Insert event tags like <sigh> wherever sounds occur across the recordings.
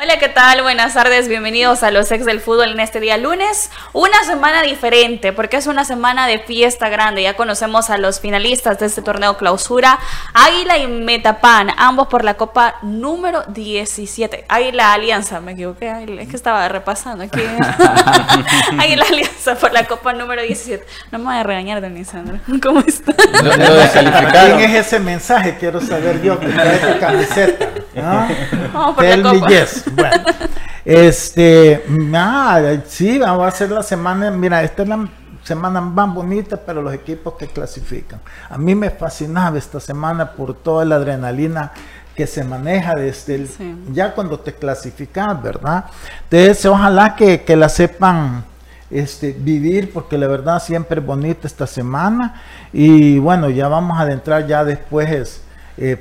Hola, ¿qué tal? Buenas tardes, bienvenidos a los ex del fútbol en este día lunes. Una semana diferente, porque es una semana de fiesta grande. Ya conocemos a los finalistas de este torneo clausura, Águila y Metapan, ambos por la Copa número 17. Águila Alianza, me equivoqué, es que estaba repasando aquí. <laughs> Águila Alianza por la Copa número 17. No me voy a regañar, Denisandro. <laughs> ¿Cómo está? ¿Quién es ese mensaje? Quiero saber yo que trae tu camiseta. ¿no? Vamos por la Copa. Bueno, este, ah, sí, va a ser la semana, mira, esta es la semana más bonita para los equipos que clasifican. A mí me fascinaba esta semana por toda la adrenalina que se maneja desde el, ya cuando te clasificas, ¿verdad? Entonces, ojalá que, que la sepan este, vivir, porque la verdad siempre es bonita esta semana. Y bueno, ya vamos a adentrar ya después. Eh,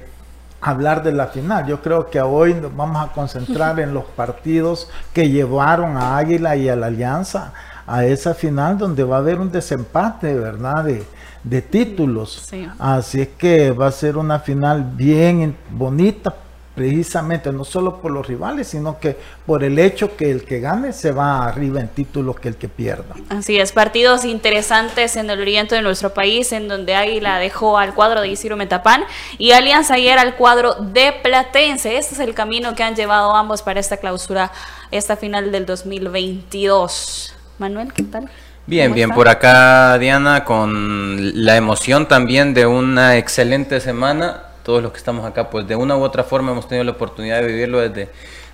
hablar de la final. Yo creo que hoy nos vamos a concentrar en los partidos que llevaron a Águila y a la Alianza a esa final donde va a haber un desempate, ¿verdad? De, de títulos. Así es que va a ser una final bien bonita precisamente no solo por los rivales, sino que por el hecho que el que gane se va arriba en títulos que el que pierda. Así es, partidos interesantes en el oriente de nuestro país, en donde Águila dejó al cuadro de Isidro Metapán y Alianza ayer al cuadro de Platense. Este es el camino que han llevado ambos para esta clausura, esta final del 2022. Manuel, ¿qué tal? Bien, bien, por acá Diana, con la emoción también de una excelente semana todos los que estamos acá, pues de una u otra forma hemos tenido la oportunidad de vivirlo desde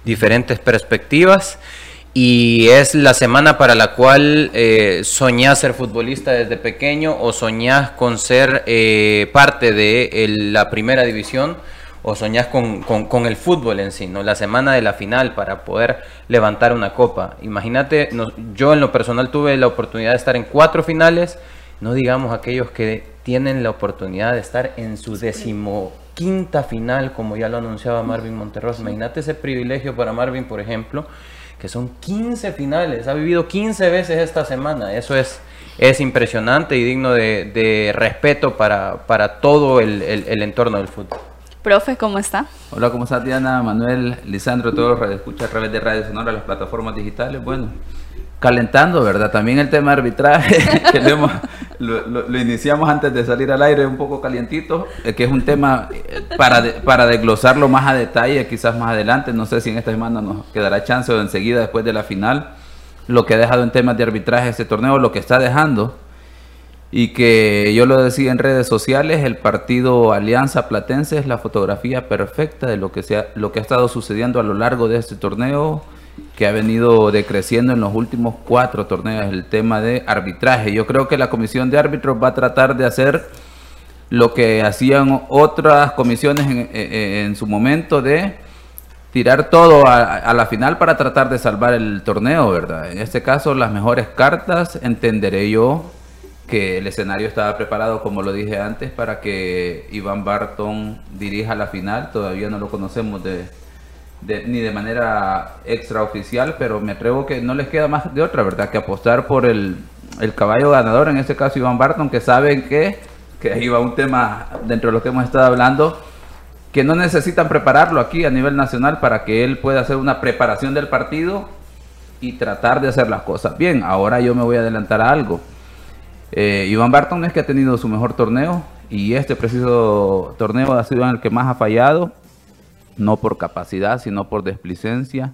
diferentes perspectivas. Y es la semana para la cual eh, soñás ser futbolista desde pequeño o soñás con ser eh, parte de la primera división o soñás con, con, el fútbol en sí, ¿no? La semana de la final para poder levantar una copa. Imagínate, yo en lo personal tuve la oportunidad de estar en cuatro finales, no digamos aquellos que tienen la oportunidad de estar en su décimo quinta final, como ya lo anunciaba Marvin Monterroso. Imagínate ese privilegio para Marvin, por ejemplo, que son 15 finales, ha vivido 15 veces esta semana. Eso es, es impresionante y digno de, respeto para, para todo el, entorno del fútbol. Profe, ¿cómo está? Hola, ¿cómo está Diana, Manuel, Lisandro, todos los escucha a través de Radio Sonora, las plataformas digitales? Bueno, calentando, ¿verdad? También el tema de arbitraje, <laughs> que lo, iniciamos antes de salir al aire un poco calientito, eh, que es un tema eh, para, para desglosarlo más a detalle, quizás más adelante, no sé si en esta semana nos quedará chance o enseguida después de la final, lo que ha dejado en temas de arbitraje este torneo, lo que está dejando, y que yo lo decía en redes sociales, el partido Alianza Platense es la fotografía perfecta de lo que, sea, lo que ha estado sucediendo a lo largo de este torneo que ha venido decreciendo en los últimos cuatro torneos, el tema de arbitraje. Yo creo que la comisión de árbitros va a tratar de hacer lo que hacían otras comisiones en, su momento de tirar todo a, la final para tratar de salvar el torneo, ¿verdad? En este caso, las mejores cartas, entenderé yo que el escenario estaba preparado, como lo dije antes, para que Iván Barton dirija la final. Todavía no lo conocemos de, ni de manera extraoficial, pero me atrevo que no les queda más de otra, ¿verdad? Que apostar por el, caballo ganador, en este caso Iván Barton, que saben que, que ahí va un tema dentro de lo que hemos estado hablando, que no necesitan prepararlo aquí a nivel nacional para que él pueda hacer una preparación del partido y tratar de hacer las cosas bien. Ahora yo me voy a adelantar a algo. Eh, Iván Barton es que ha tenido su mejor torneo y este preciso torneo ha sido en el que más ha fallado no por capacidad, sino por desplicencia.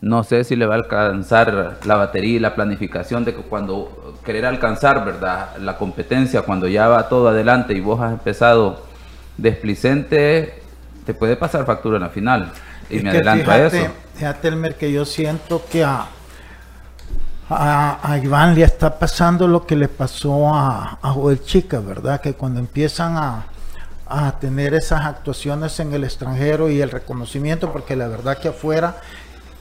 No sé si le va a alcanzar la batería y la planificación de que cuando querer alcanzar, ¿verdad? La competencia, cuando ya va todo adelante y vos has empezado desplicente, te puede pasar factura en la final. Y me adelanto a eso. Fíjate, Elmer, que yo siento que a, a, Iván le está pasando lo que le pasó a, a Joel Chica, ¿verdad? Que cuando empiezan a, a tener esas actuaciones en el extranjero y el reconocimiento, porque la verdad que afuera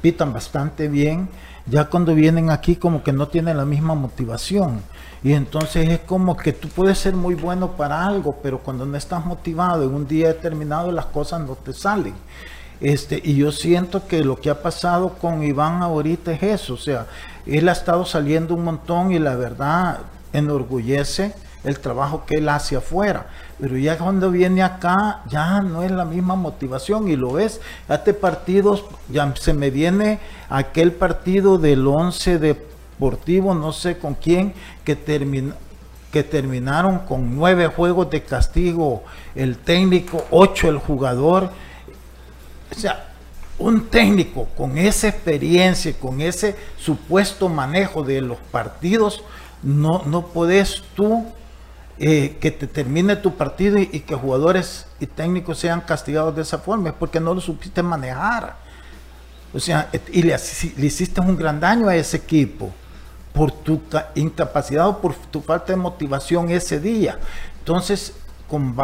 pitan bastante bien ya cuando vienen aquí como que no tienen la misma motivación. Y entonces es como que tú puedes ser muy bueno para algo, pero cuando no estás motivado en un día determinado las cosas no te salen. Este, y yo siento que lo que ha pasado con Iván ahorita es eso, o sea, él ha estado saliendo un montón y la verdad enorgullece el trabajo que él hace afuera. Pero ya cuando viene acá, ya no es la misma motivación y lo es. Este partidos, ya se me viene aquel partido del 11 deportivo, no sé con quién, que terminó que terminaron con nueve juegos de castigo el técnico, ocho el jugador. O sea, un técnico con esa experiencia, con ese supuesto manejo de los partidos, no, no puedes tú eh, que te termine tu partido y, que jugadores y técnicos sean castigados de esa forma, es porque no lo supiste manejar. O sea, y le, hiciste un gran daño a ese equipo por tu incapacidad o por tu falta de motivación ese día. Entonces, con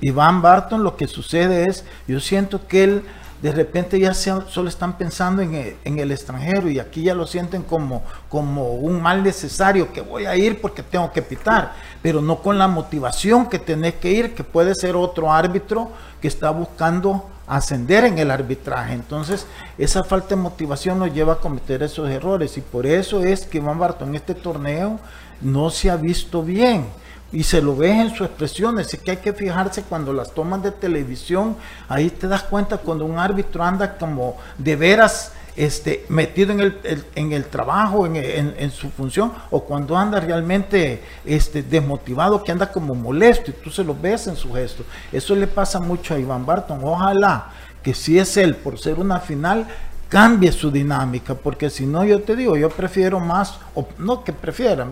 Iván Barton lo que sucede es, yo siento que él de repente ya solo están pensando en el, extranjero y aquí ya lo sienten como, como un mal necesario que voy a ir porque tengo que pitar, pero no con la motivación que tenés que ir, que puede ser otro árbitro que está buscando ascender en el arbitraje. Entonces, esa falta de motivación nos lleva a cometer esos errores y por eso es que Iván Barton en este torneo no se ha visto bien y se lo ves en sus expresiones. Es que hay que fijarse cuando las toman de televisión, ahí te das cuenta cuando un árbitro anda como de veras este, metido en el, en el trabajo, en, su función, o cuando anda realmente este, desmotivado, que anda como molesto, y tú se lo ves en su gesto. Eso le pasa mucho a Iván Barton. Ojalá que si es él, por ser una final, cambie su dinámica, porque si no, yo te digo, yo prefiero más, o no que prefiera,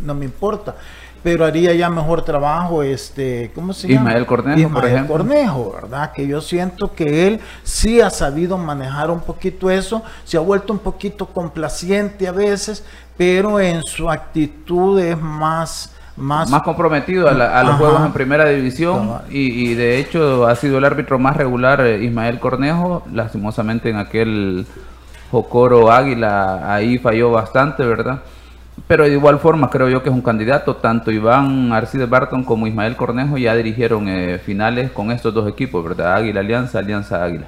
no me importa, pero haría ya mejor trabajo este ¿cómo se llama? Ismael Cornejo, por ejemplo. Cornejo, ¿verdad? Que yo siento que él sí ha sabido manejar un poquito eso, se ha vuelto un poquito complaciente a veces, pero en su actitud es más más, más comprometido a, los juegos en primera división y, de hecho ha sido el árbitro más regular eh, Ismael Cornejo, lastimosamente en aquel Jocoro Águila ahí falló bastante, ¿verdad? Pero de igual forma creo yo que es un candidato, tanto Iván Arcides Barton como Ismael Cornejo ya dirigieron eh, finales con estos dos equipos, ¿verdad? Águila Alianza, Alianza Águila.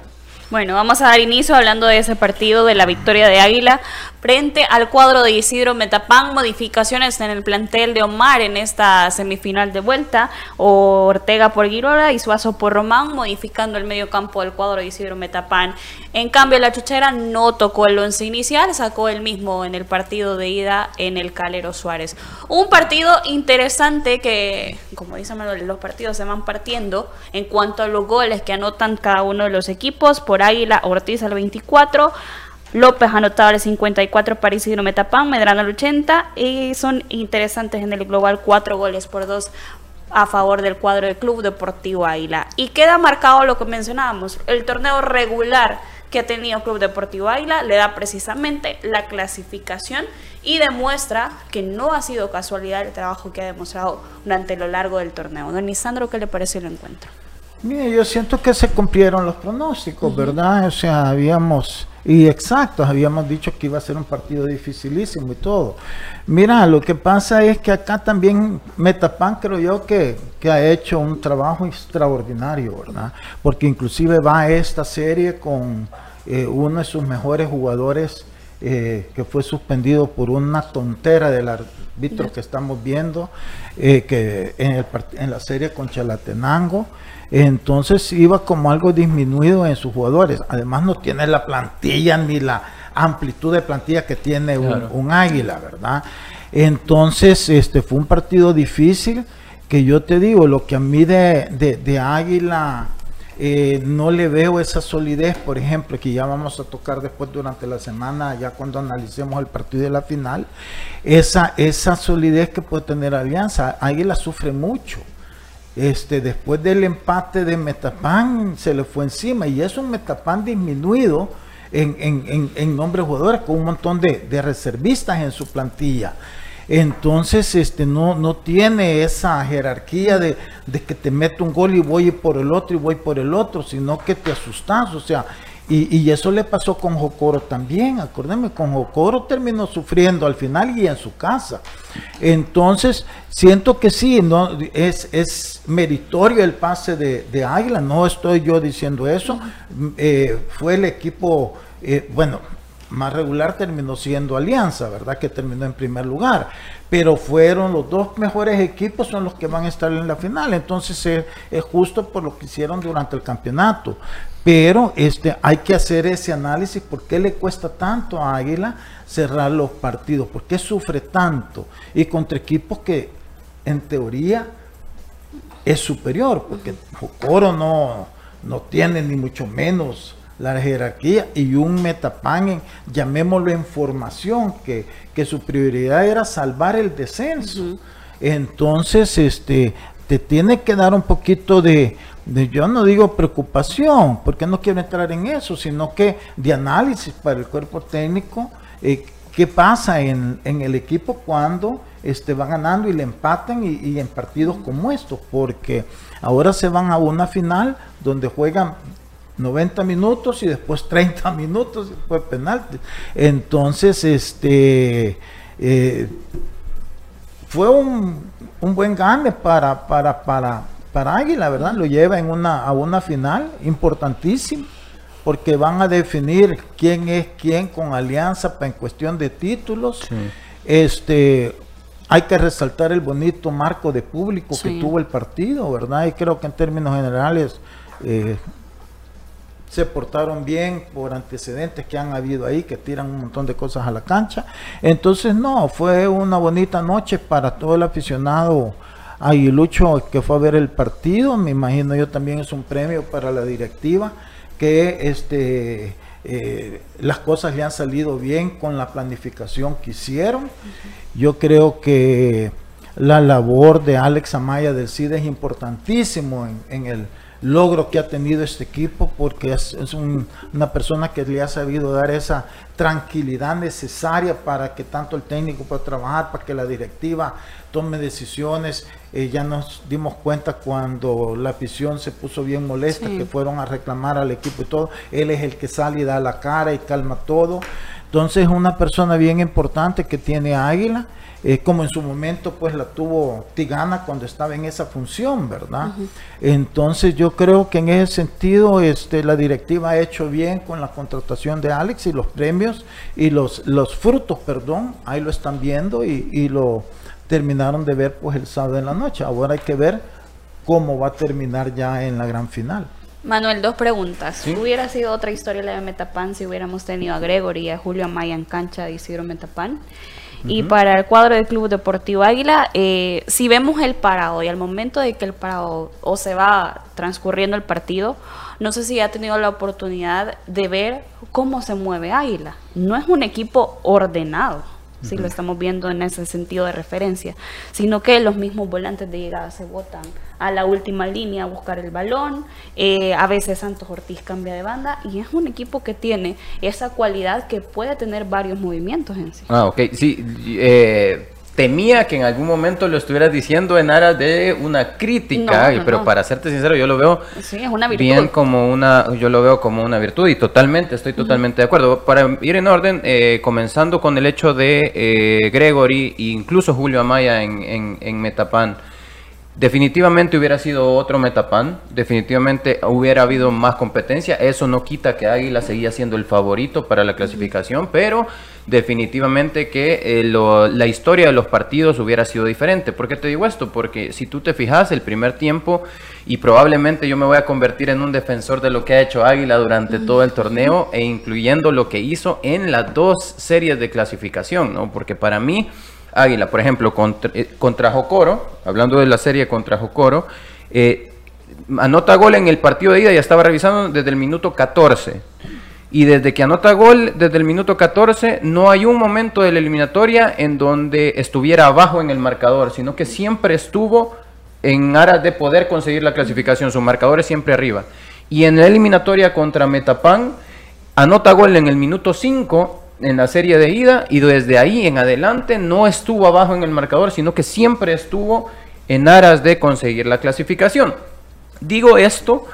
Bueno, vamos a dar inicio hablando de ese partido de la victoria de Águila frente al cuadro de Isidro Metapán. Modificaciones en el plantel de Omar en esta semifinal de vuelta. Ortega por Girola y Suazo por Román, modificando el medio campo del cuadro de Isidro Metapán. En cambio, la Chuchera no tocó el once inicial, sacó el mismo en el partido de ida en el Calero Suárez. Un partido interesante que, como dicen los partidos se van partiendo en cuanto a los goles que anotan cada uno de los equipos por Águila, Ortiz al 24. López anotaba el 54 para Isidro Metapán, Medrano al 80 y son interesantes en el global cuatro goles por dos a favor del cuadro del Club Deportivo Águila. Y queda marcado lo que mencionábamos, el torneo regular que ha tenido Club Deportivo Águila le da precisamente la clasificación y demuestra que no ha sido casualidad el trabajo que ha demostrado durante lo largo del torneo. Don Isandro, ¿qué le pareció el encuentro? Mire, yo siento que se cumplieron los pronósticos, ¿verdad? O sea, habíamos, y exacto, habíamos dicho que iba a ser un partido dificilísimo y todo. Mira, lo que pasa es que acá también Metapan creo yo que, que ha hecho un trabajo extraordinario, ¿verdad? Porque inclusive va esta serie con eh, uno de sus mejores jugadores eh, que fue suspendido por una tontera del árbitro que estamos viendo, eh, que en, el, en la serie con Chalatenango. Entonces iba como algo disminuido en sus jugadores. Además no tiene la plantilla ni la amplitud de plantilla que tiene un, águila, ¿verdad? Entonces, este fue un partido difícil que yo te digo, lo que a mí de, de, águila eh, no le veo esa solidez, por ejemplo, que ya vamos a tocar después durante la semana, ya cuando analicemos el partido de la final, esa, esa solidez que puede tener Alianza. Águila sufre mucho este, después del empate de Metapan se le fue encima y es un Metapan disminuido en, en, en, nombre de jugadores con un montón de, reservistas en su plantilla. Entonces, este, no, no tiene esa jerarquía de, de, que te meto un gol y voy por el otro y voy por el otro, sino que te asustas. O sea, Y, y, eso le pasó con Jocoro también, acuérdenme, con Jocoro terminó sufriendo al final y en su casa. Entonces, siento que sí, no, es, es meritorio el pase de, de Águila, no estoy yo diciendo eso. Eh, fue el equipo, eh, bueno, más regular terminó siendo Alianza, ¿verdad? Que terminó en primer lugar. Pero fueron los dos mejores equipos, son los que van a estar en la final. Entonces es, es justo por lo que hicieron durante el campeonato. Pero este, hay que hacer ese análisis, ¿por qué le cuesta tanto a Águila cerrar los partidos? ¿Por qué sufre tanto? Y contra equipos que en teoría es superior, porque Jocoro no, no tiene ni mucho menos la jerarquía y un metapan, llamémoslo en formación, que, que, su prioridad era salvar el descenso. Entonces, este, te tiene que dar un poquito de, yo no digo preocupación, porque no quiero entrar en eso, sino que de análisis para el cuerpo técnico, eh, qué pasa en, el equipo cuando este, va ganando y le empatan y, y, en partidos como estos, porque ahora se van a una final donde juegan 90 minutos y después 30 <laughs> minutos y después penalti. Entonces, este eh, fue un, un, buen gane para, para, para, para Águila, ¿verdad? Lo lleva en una, a una final importantísima, porque van a definir quién es quién con alianza en cuestión de títulos. Este hay que resaltar el bonito marco de público que tuvo el partido, ¿verdad? Y creo que en términos generales eh, se portaron bien por antecedentes que han habido ahí, que tiran un montón de cosas a la cancha. Entonces, no, fue una bonita noche para todo el aficionado aguilucho que fue a ver el partido. Me imagino yo también es un premio para la directiva que este eh, las cosas le han salido bien con la planificación que hicieron. Yo creo que la labor de Alex Amaya del CID es importantísimo en el logro que ha tenido este equipo porque es, una persona que le ha sabido dar esa tranquilidad necesaria para que tanto el técnico pueda trabajar, para que la directiva tome decisiones. Eh, ya nos dimos cuenta cuando la afición se puso bien molesta, que fueron a reclamar al equipo y todo. Él es el que sale y da la cara y calma todo. Entonces es una persona bien importante que tiene Águila eh, como en su momento pues la tuvo Tigana cuando estaba en esa función, ¿verdad? Entonces yo creo que en ese sentido este, la directiva ha hecho bien con la contratación de Alex y los premios y los, los frutos, perdón, ahí lo están viendo y, lo terminaron de ver pues el sábado en la noche. Ahora hay que ver cómo va a terminar ya en la gran final. Manuel, dos preguntas. ¿Hubiera sido otra historia la de Metapan si hubiéramos tenido a Gregory y a Julio Amaya en cancha de Isidro Metapan? Y para el cuadro del Club Deportivo Águila, eh, si vemos el parado y al momento de que el parado o se va transcurriendo el partido, no sé si ha tenido la oportunidad de ver cómo se mueve Águila. No es un equipo ordenado si lo estamos viendo en ese sentido de referencia, sino que los mismos volantes de llegada se botan a la última línea a buscar el balón, eh, a veces Santos Ortiz cambia de banda y es un equipo que tiene esa cualidad que puede tener varios movimientos en sí. Ah, ok, sí, eh, temía que en algún momento lo estuvieras diciendo en aras de una crítica, pero para serte sincero, yo lo veo bien como una, yo lo veo como una virtud y totalmente, estoy totalmente de acuerdo. Para ir en orden, eh, comenzando con el hecho de eh, Gregory e incluso Julio Amaya en, en, en Metapan. Definitivamente hubiera sido otro Metapan, definitivamente hubiera habido más competencia, eso no quita que Águila seguía siendo el favorito para la clasificación, pero definitivamente que eh, la historia de los partidos hubiera sido diferente. ¿Por qué te digo esto? Porque si tú te fijas, el primer tiempo, y probablemente yo me voy a convertir en un defensor de lo que ha hecho Águila durante todo el torneo, e incluyendo lo que hizo en las dos series de clasificación, ¿no? Porque para mí Águila, por ejemplo, contra, eh, contra Jocoro, hablando de la serie contra Jocoro, eh, anota gol en el partido de ida, ya estaba revisando desde el minuto 14. Y desde que anota gol, desde el minuto 14, no hay un momento de la eliminatoria en donde estuviera abajo en el marcador, sino que siempre estuvo en aras de poder conseguir la clasificación. Su marcador es siempre arriba. Y en la eliminatoria contra Metapan, anota gol en el minuto 5 en la serie de ida y desde ahí en adelante no estuvo abajo en el marcador, sino que siempre estuvo en aras de conseguir la clasificación. Digo esto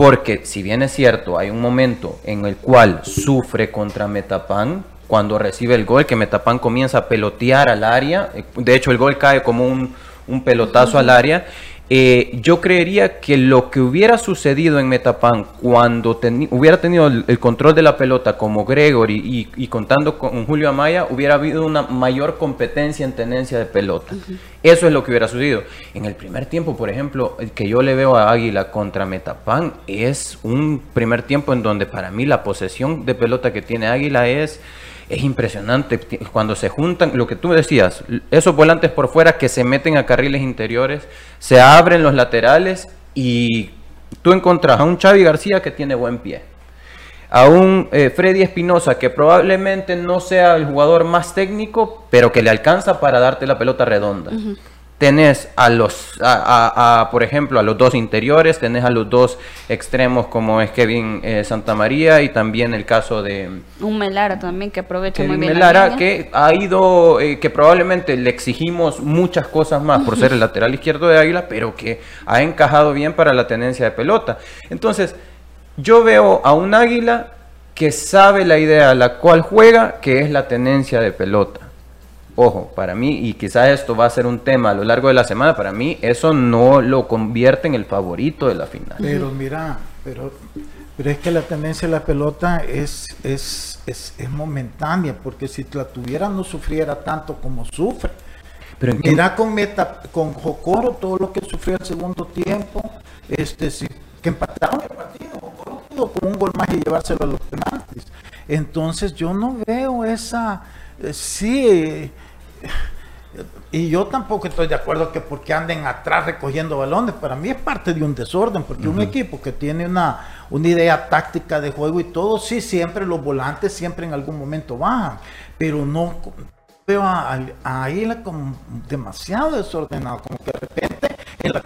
Porque si bien es cierto, hay un momento en el cual sufre contra Metapan, cuando recibe el gol, que Metapan comienza a pelotear al área, eh, de hecho el gol cae como un, un pelotazo al área, eh, yo creería que lo que hubiera sucedido en Metapan cuando hubiera tenido el, control de la pelota como Gregory y, contando con Julio Amaya, hubiera habido una mayor competencia en tenencia de pelota. Eso es lo que hubiera sucedido. En el primer tiempo, por ejemplo, el que yo le veo a Águila contra Metapan es un primer tiempo en donde para mí la posesión de pelota que tiene Águila es es impresionante cuando se juntan, lo que tú decías, esos volantes por fuera que se meten a carriles interiores, se abren los laterales y tú encontrás a un Xavi García que tiene buen pie, a un eh, Freddy Espinosa que probablemente no sea el jugador más técnico, pero que le alcanza para darte la pelota redonda tenés a los, a, por ejemplo, a los dos interiores, tenés a los dos extremos como es Kevin eh, Santamaría y también el caso de... Un Melara también que aprovecha muy bien. Melara que ha ido, eh, que probablemente le exigimos muchas cosas más por ser el <laughs> lateral izquierdo de Águila, pero que ha encajado bien para la tenencia de pelota. Entonces, yo veo a un Águila que sabe la idea a la cual juega, que es la tenencia de pelota Ojo, para mí, y quizás esto va a ser un tema a lo largo de la semana, para mí eso no lo convierte en el favorito de la final. Pero mira, pero, pero es que la tendencia de la pelota es, es, es, momentánea, porque si la tuviera no sufriera tanto como sufre. Pero mira con Meta, con Jocoro todo lo que sufrió el segundo tiempo, este sí, que empataron el partido, Jocoro pudo con un gol más y llevárselo a los penaltis. Entonces yo no veo esa, sí, y yo tampoco estoy de acuerdo que porque anden atrás recogiendo balones, para mí es parte de un desorden, porque un equipo que tiene una, una idea táctica de juego y todo, sí, siempre los volantes siempre en algún momento bajan, pero no veo a, a, como demasiado desordenado, como que de repente en la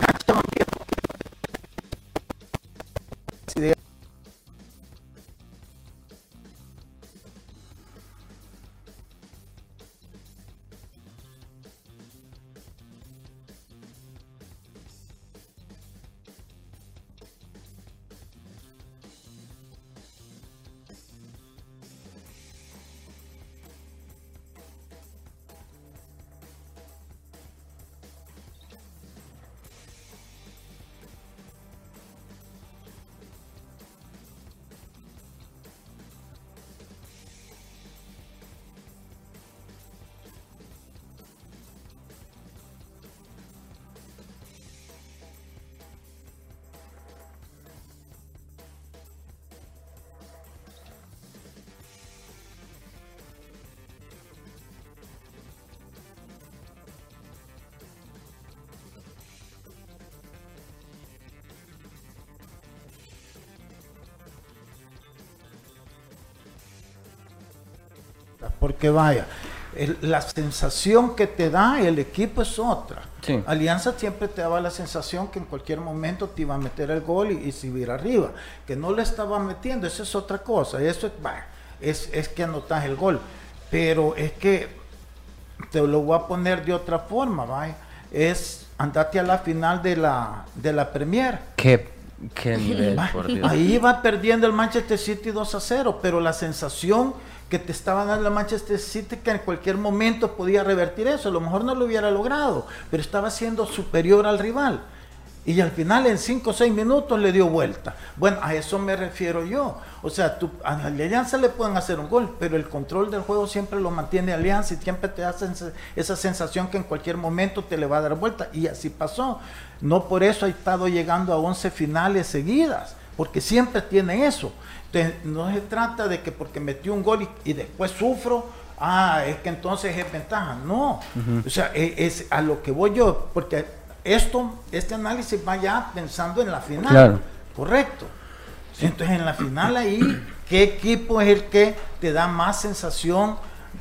porque vaya, la sensación que te da el equipo es otra. Alianza siempre te daba la sensación que en cualquier momento te iba a meter el gol y, y subir arriba. Que no le estaba metiendo, eso es otra cosa. Eso es, es, que anotas el gol. Pero es que te lo voy a poner de otra forma, vaya. Es andate a la final de la, de la Premier. ¿Qué? ¿Qué nivel, Ahí va perdiendo el Manchester City 2 a 0, pero la sensación que te estaba dando la Manchester City que en cualquier momento podía revertir eso. A lo mejor no lo hubiera logrado, pero estaba siendo superior al rival. Y al final en 5 o 6 minutos le dio vuelta. Bueno, a eso me refiero yo. O sea, tú, a Alianza le pueden hacer un gol, pero el control del juego siempre lo mantiene Alianza y siempre te hace esa sensación que en cualquier momento te le va a dar vuelta. Y así pasó. No por eso ha estado llegando a 11 finales seguidas, porque siempre tiene eso no se trata de que porque metí un gol y, después sufro, ah, es que entonces es ventaja. No, o sea, e, es, a lo que voy yo, porque esto, este análisis va ya pensando en la final. Correcto. Entonces en la final ahí, ¿qué equipo es el que te da más sensación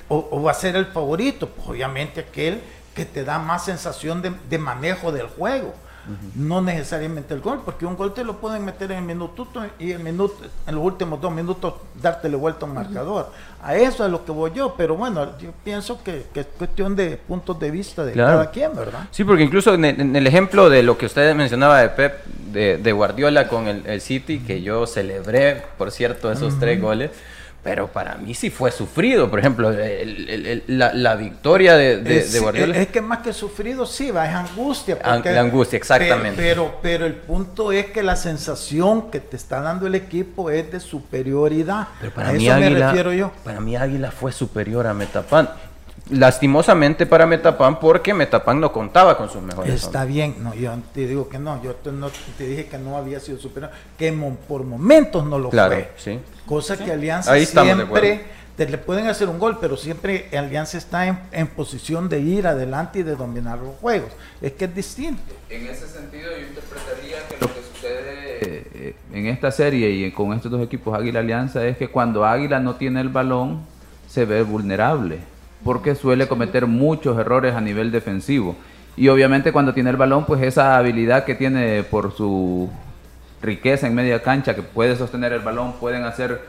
o, va a ser el favorito? Pues obviamente aquel que te da más sensación de, de manejo del juego no necesariamente el gol, porque un gol te lo pueden meter en el minuto y el minuto, en los últimos dos minutos dártele vuelta a un marcador. A eso es lo que voy yo, pero bueno, yo pienso que, es cuestión de puntos de vista de cada quien, ¿verdad? Sí, porque incluso en el, ejemplo de lo que usted mencionaba de Pep, de, Guardiola con el, City, que yo celebré, por cierto, esos tres goles pero para mí sí fue sufrido. Por ejemplo, la, victoria de, Guardiola. Es, que más que sufrido, sí, va, es angustia. la angustia, exactamente. Pero, pero, el punto es que la sensación que te está dando el equipo es de superioridad. Pero para a mí eso me refiero yo. Para mí Águila fue superior a Metapan lastimosamente para Metapan porque Metapan no contaba con sus mejores está bien no yo te digo que no yo te, no, te dije que no había sido superior que por momentos no lo fue. sí. cosa que Alianza siempre te le pueden hacer un gol pero siempre Alianza está en, posición de ir adelante y de dominar los juegos. Es que es distinto. En ese sentido yo interpretaría que lo que sucede eh, en esta serie y con estos dos equipos Águila Alianza es que cuando Águila no tiene el balón se ve vulnerable porque suele cometer muchos errores a nivel defensivo. Y obviamente cuando tiene el balón, pues esa habilidad que tiene por su riqueza en media cancha, que puede sostener el balón, pueden hacer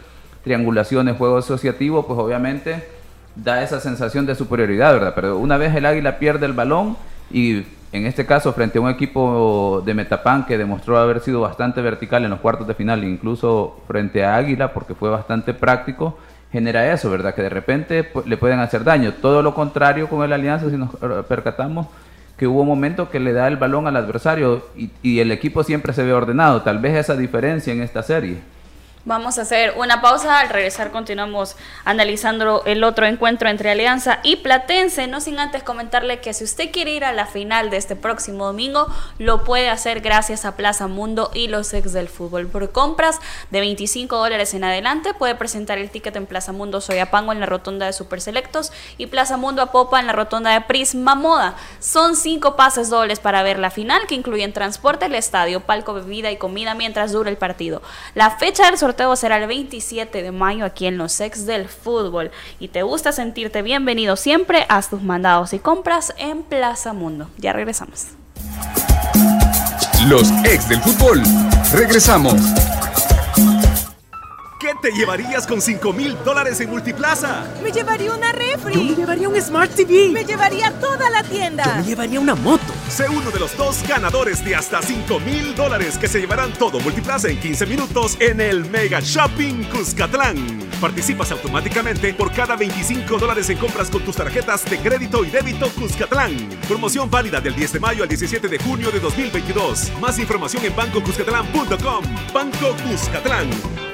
triangulaciones, juego asociativo, pues obviamente da esa sensación de superioridad, ¿verdad? Pero una vez el Águila pierde el balón y en este caso frente a un equipo de Metapan que demostró haber sido bastante vertical en los cuartos de final, incluso frente a Águila, porque fue bastante práctico, genera eso, ¿verdad? Que de repente le pueden hacer daño. Todo lo contrario con el Alianza, si nos percatamos que hubo momentos que le da el balón al adversario y, y el equipo siempre se ve ordenado. Tal vez esa diferencia en esta serie. Vamos a hacer una pausa. Al regresar continuamos analizando el otro encuentro entre Alianza y Platense. No sin antes comentarle que si usted quiere ir a la final de este próximo domingo, lo puede hacer gracias a Plaza Mundo y los ex del fútbol. Por compras de 25 dólares en adelante, puede presentar el ticket en Plaza Mundo Soyapango en la rotonda de Super Selectos y Plaza Mundo a Popa en la rotonda de Prisma Moda. Son cinco pases dobles para ver la final que incluyen transporte al estadio, palco, bebida y comida mientras dura el partido. La fecha del sorteo sorteo será el 27 de mayo aquí en los ex del fútbol. Y te gusta sentirte bienvenido siempre, haz tus mandados y compras en Plaza Mundo. Ya regresamos. Los ex del fútbol. Regresamos. ¿Qué te llevarías con 5 mil dólares en Multiplaza? Me llevaría una refri. Yo me llevaría un Smart TV. Me llevaría toda la tienda. Yo me llevaría una moto. Sé uno de los dos ganadores de hasta 5 mil dólares que se llevarán todo Multiplaza en 15 minutos en el Mega Shopping Cuscatlán. Participas automáticamente por cada 25 dólares en compras con tus tarjetas de crédito y débito Cuscatlán. Promoción válida del 10 de mayo al 17 de junio de 2022. Más información en bancocuscatlán.com. Banco Cuscatlán.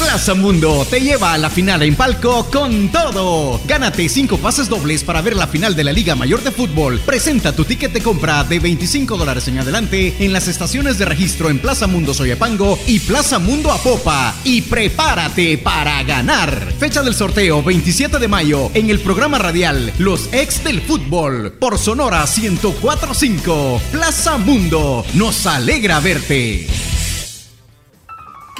Plaza Mundo te lleva a la final en palco con todo. Gánate cinco pases dobles para ver la final de la Liga Mayor de Fútbol. Presenta tu ticket de compra de 25 dólares en adelante en las estaciones de registro en Plaza Mundo Soyapango y Plaza Mundo Apopa. Y prepárate para ganar. Fecha del sorteo 27 de mayo en el programa radial Los Ex del Fútbol por Sonora 1045. Plaza Mundo, nos alegra verte.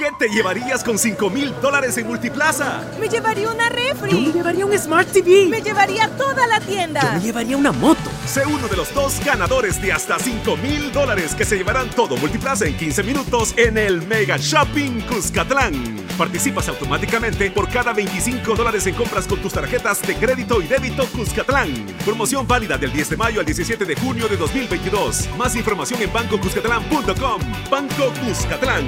¿Qué te llevarías con 5 mil dólares en Multiplaza? Me llevaría una refri. Yo me llevaría un Smart TV. Me llevaría toda la tienda. Yo me llevaría una moto. Sé uno de los dos ganadores de hasta 5 mil dólares que se llevarán todo Multiplaza en 15 minutos en el Mega Shopping Cuscatlán. Participas automáticamente por cada 25 dólares en compras con tus tarjetas de crédito y débito Cuscatlán. Promoción válida del 10 de mayo al 17 de junio de 2022. Más información en bancocuscatlán.com. Banco Cuscatlán.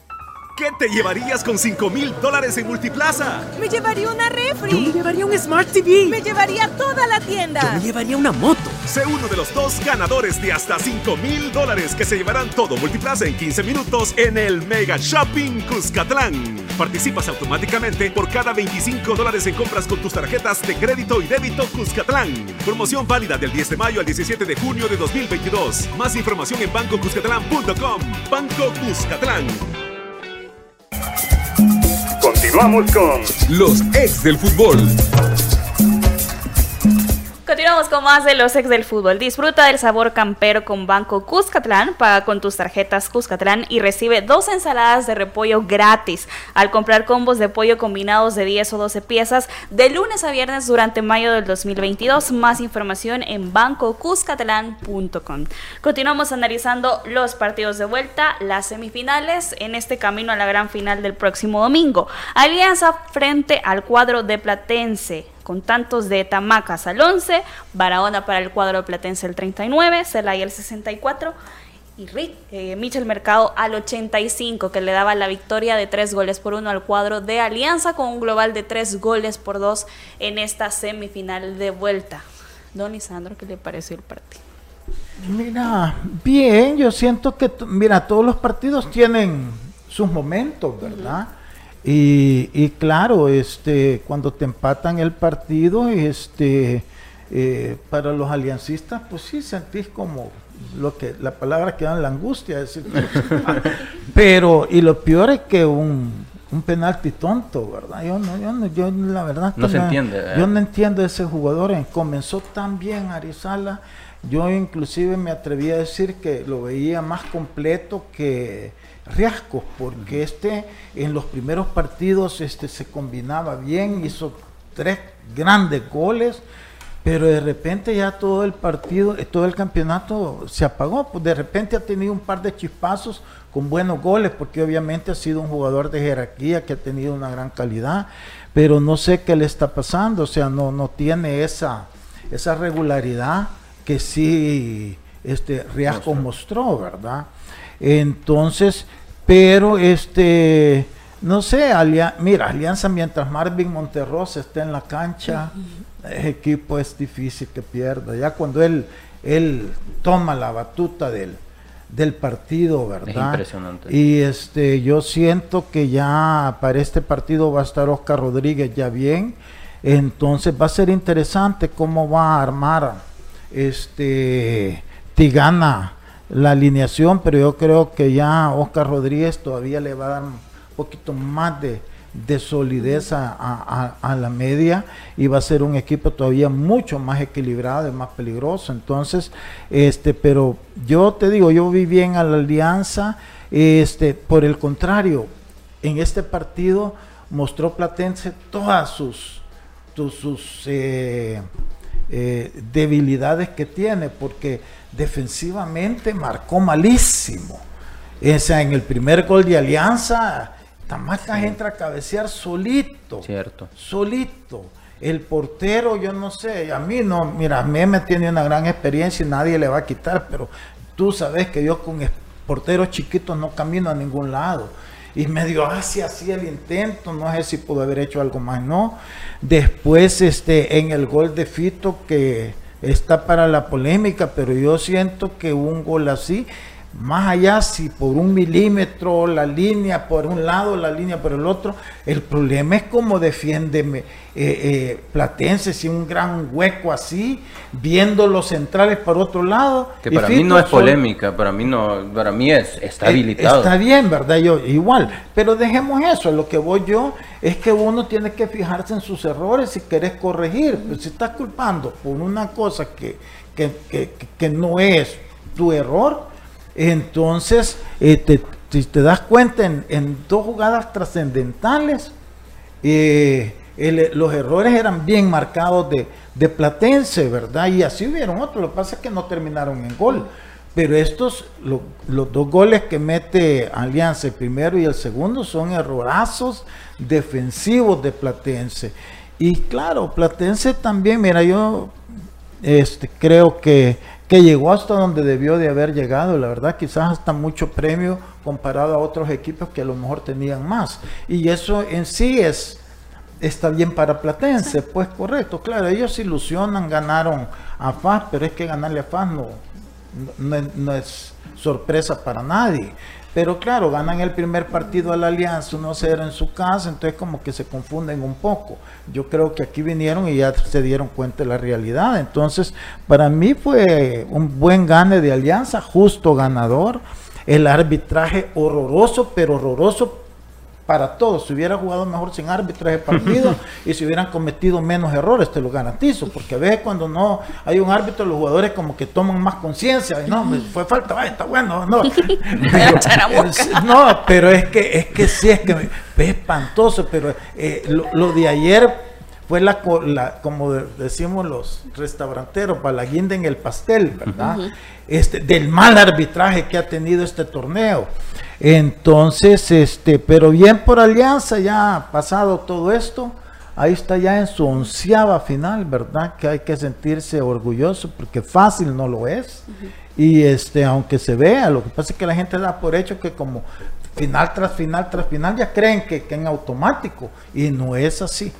¿Qué te llevarías con 5 mil dólares en Multiplaza? Me llevaría una refri. Yo me llevaría un Smart TV. Me llevaría toda la tienda. Yo me llevaría una moto. Sé uno de los dos ganadores de hasta 5 mil dólares que se llevarán todo Multiplaza en 15 minutos en el Mega Shopping Cuscatlán. Participas automáticamente por cada 25 dólares en compras con tus tarjetas de crédito y débito Cuscatlán. Promoción válida del 10 de mayo al 17 de junio de 2022. Más información en bancocuscatlán.com. Banco Cuscatlán. Continuamos con los ex del fútbol. Continuamos con más de los ex del fútbol. Disfruta del sabor campero con Banco Cuscatlán. Paga con tus tarjetas Cuscatlán y recibe dos ensaladas de repollo gratis al comprar combos de pollo combinados de 10 o 12 piezas de lunes a viernes durante mayo del 2022. Más información en bancocuscatlán.com. Continuamos analizando los partidos de vuelta, las semifinales en este camino a la gran final del próximo domingo. Alianza frente al cuadro de Platense con tantos de Tamacas al 11, Barahona para el cuadro platense el 39, Celaya el 64 y Rick, eh, Michel Mercado al 85, que le daba la victoria de 3 goles por 1 al cuadro de Alianza con un global de 3 goles por 2 en esta semifinal de vuelta. Don Isandro, ¿qué le pareció el partido? Mira, bien, yo siento que, mira, todos los partidos tienen sus momentos, ¿verdad? Y, y, claro, este, cuando te empatan el partido, este, eh, para los aliancistas, pues sí sentís como lo que la palabra que dan la angustia, decir, <laughs> pero y lo peor es que un, un penalti tonto, ¿verdad? Yo no, yo no, yo la verdad no se entiende. ¿eh? Yo no entiendo ese jugador. Comenzó tan bien Arizala, yo inclusive me atreví a decir que lo veía más completo que Riascos, porque este en los primeros partidos este, se combinaba bien, hizo tres grandes goles, pero de repente ya todo el partido, todo el campeonato se apagó, pues de repente ha tenido un par de chispazos con buenos goles, porque obviamente ha sido un jugador de jerarquía que ha tenido una gran calidad, pero no sé qué le está pasando, o sea, no, no tiene esa, esa regularidad que sí este Riascos mostró, ¿verdad? Entonces, pero este, no sé, mira, Alianza mientras Marvin Monterrosa esté en la cancha, el equipo es difícil que pierda. Ya cuando él, él toma la batuta del, del partido, ¿verdad? Es impresionante. Y este, yo siento que ya para este partido va a estar Oscar Rodríguez ya bien. Entonces va a ser interesante cómo va a armar este Tigana la alineación, pero yo creo que ya Oscar Rodríguez todavía le va a dar un poquito más de, de solidez a, a, la media y va a ser un equipo todavía mucho más equilibrado y más peligroso. Entonces, este, pero yo te digo, yo vi bien a la alianza, este, por el contrario, en este partido mostró Platense todas sus, sus, sus eh, eh, debilidades que tiene, porque defensivamente marcó malísimo. O sea, en el primer gol de Alianza, Tamacas sí. entra a cabecear solito. Cierto. Solito. El portero, yo no sé, a mí no, mira, Meme tiene una gran experiencia y nadie le va a quitar, pero tú sabes que yo con porteros chiquitos no camino a ningún lado y medio hacia así el intento, no sé si pudo haber hecho algo más, no. Después este en el gol de Fito que está para la polémica, pero yo siento que un gol así, más allá si por un milímetro la línea por un lado, la línea por el otro, el problema es cómo defiende eh, eh, Platense, si un gran hueco así, viendo los centrales por otro lado. Que para mí no es polémica, para mí no, para mí es, está habilitado. Está bien, ¿verdad? Yo igual, pero dejemos eso, lo que voy yo es que uno tiene que fijarse en sus errores si querés corregir, pero si estás culpando por una cosa que, que, que, que no es tu error, entonces, eh, te, si te das cuenta, en, dos jugadas trascendentales, eh, los errores eran bien marcados de, de Platense, ¿verdad? Y así hubieron otros, lo que pasa es que no terminaron en gol. Pero estos, lo- los dos goles que mete Alianza, el primero y el segundo, son errorazos defensivos de Platense. Y claro, Platense también, mira, yo este, creo que, que llegó hasta donde debió de haber llegado, la verdad, quizás hasta mucho premio comparado a otros equipos que a lo mejor tenían más. Y eso en sí es, está bien para Platense, pues correcto, claro, ellos se ilusionan, ganaron a FAS, pero es que ganarle a FAS no, no, no es sorpresa para nadie. Pero claro, ganan el primer partido a la Alianza 1-0 en su casa, entonces como que se confunden un poco. Yo creo que aquí vinieron y ya se dieron cuenta de la realidad. Entonces, para mí fue un buen gane de Alianza, justo ganador. El arbitraje horroroso, pero horroroso para todos. Si hubiera jugado mejor sin arbitraje partido <laughs> y si hubieran cometido menos errores, te lo garantizo. Porque a veces cuando no hay un árbitro, los jugadores como que toman más conciencia. No, fue falta, ay, está bueno. No, <laughs> Pero, es- no, pero es que, es que sí, es que me- es espantoso. Pero eh, lo, lo de ayer fue la, co- la- como de- decimos los restauranteros, para la guinda en el pastel, ¿verdad? Este, del mal arbitraje que ha tenido este torneo. Entonces, este, pero bien por Alianza, ya pasado todo esto, ahí está ya en su onceava final, ¿verdad? Que hay que sentirse orgulloso porque fácil no lo es. Y este, aunque se vea, lo que pasa es que la gente da por hecho que como final tras final tras final ya creen que, que en automático y no es así.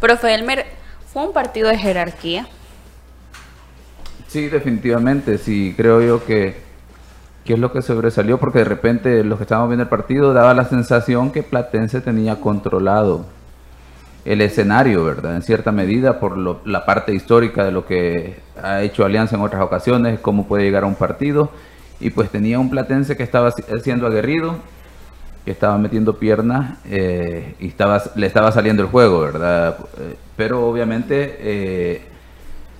Profe Elmer, fue un partido de jerarquía. Sí, definitivamente, sí, creo yo que, que es lo que sobresalió, porque de repente los que estábamos viendo el partido daba la sensación que Platense tenía controlado el escenario, ¿verdad? En cierta medida, por la parte histórica de lo que ha hecho Alianza en otras ocasiones, cómo puede llegar a un partido, y pues tenía un Platense que estaba si- siendo aguerrido, que estaba metiendo piernas eh, y estaba, le estaba saliendo el juego, ¿verdad? Eh, pero obviamente eh,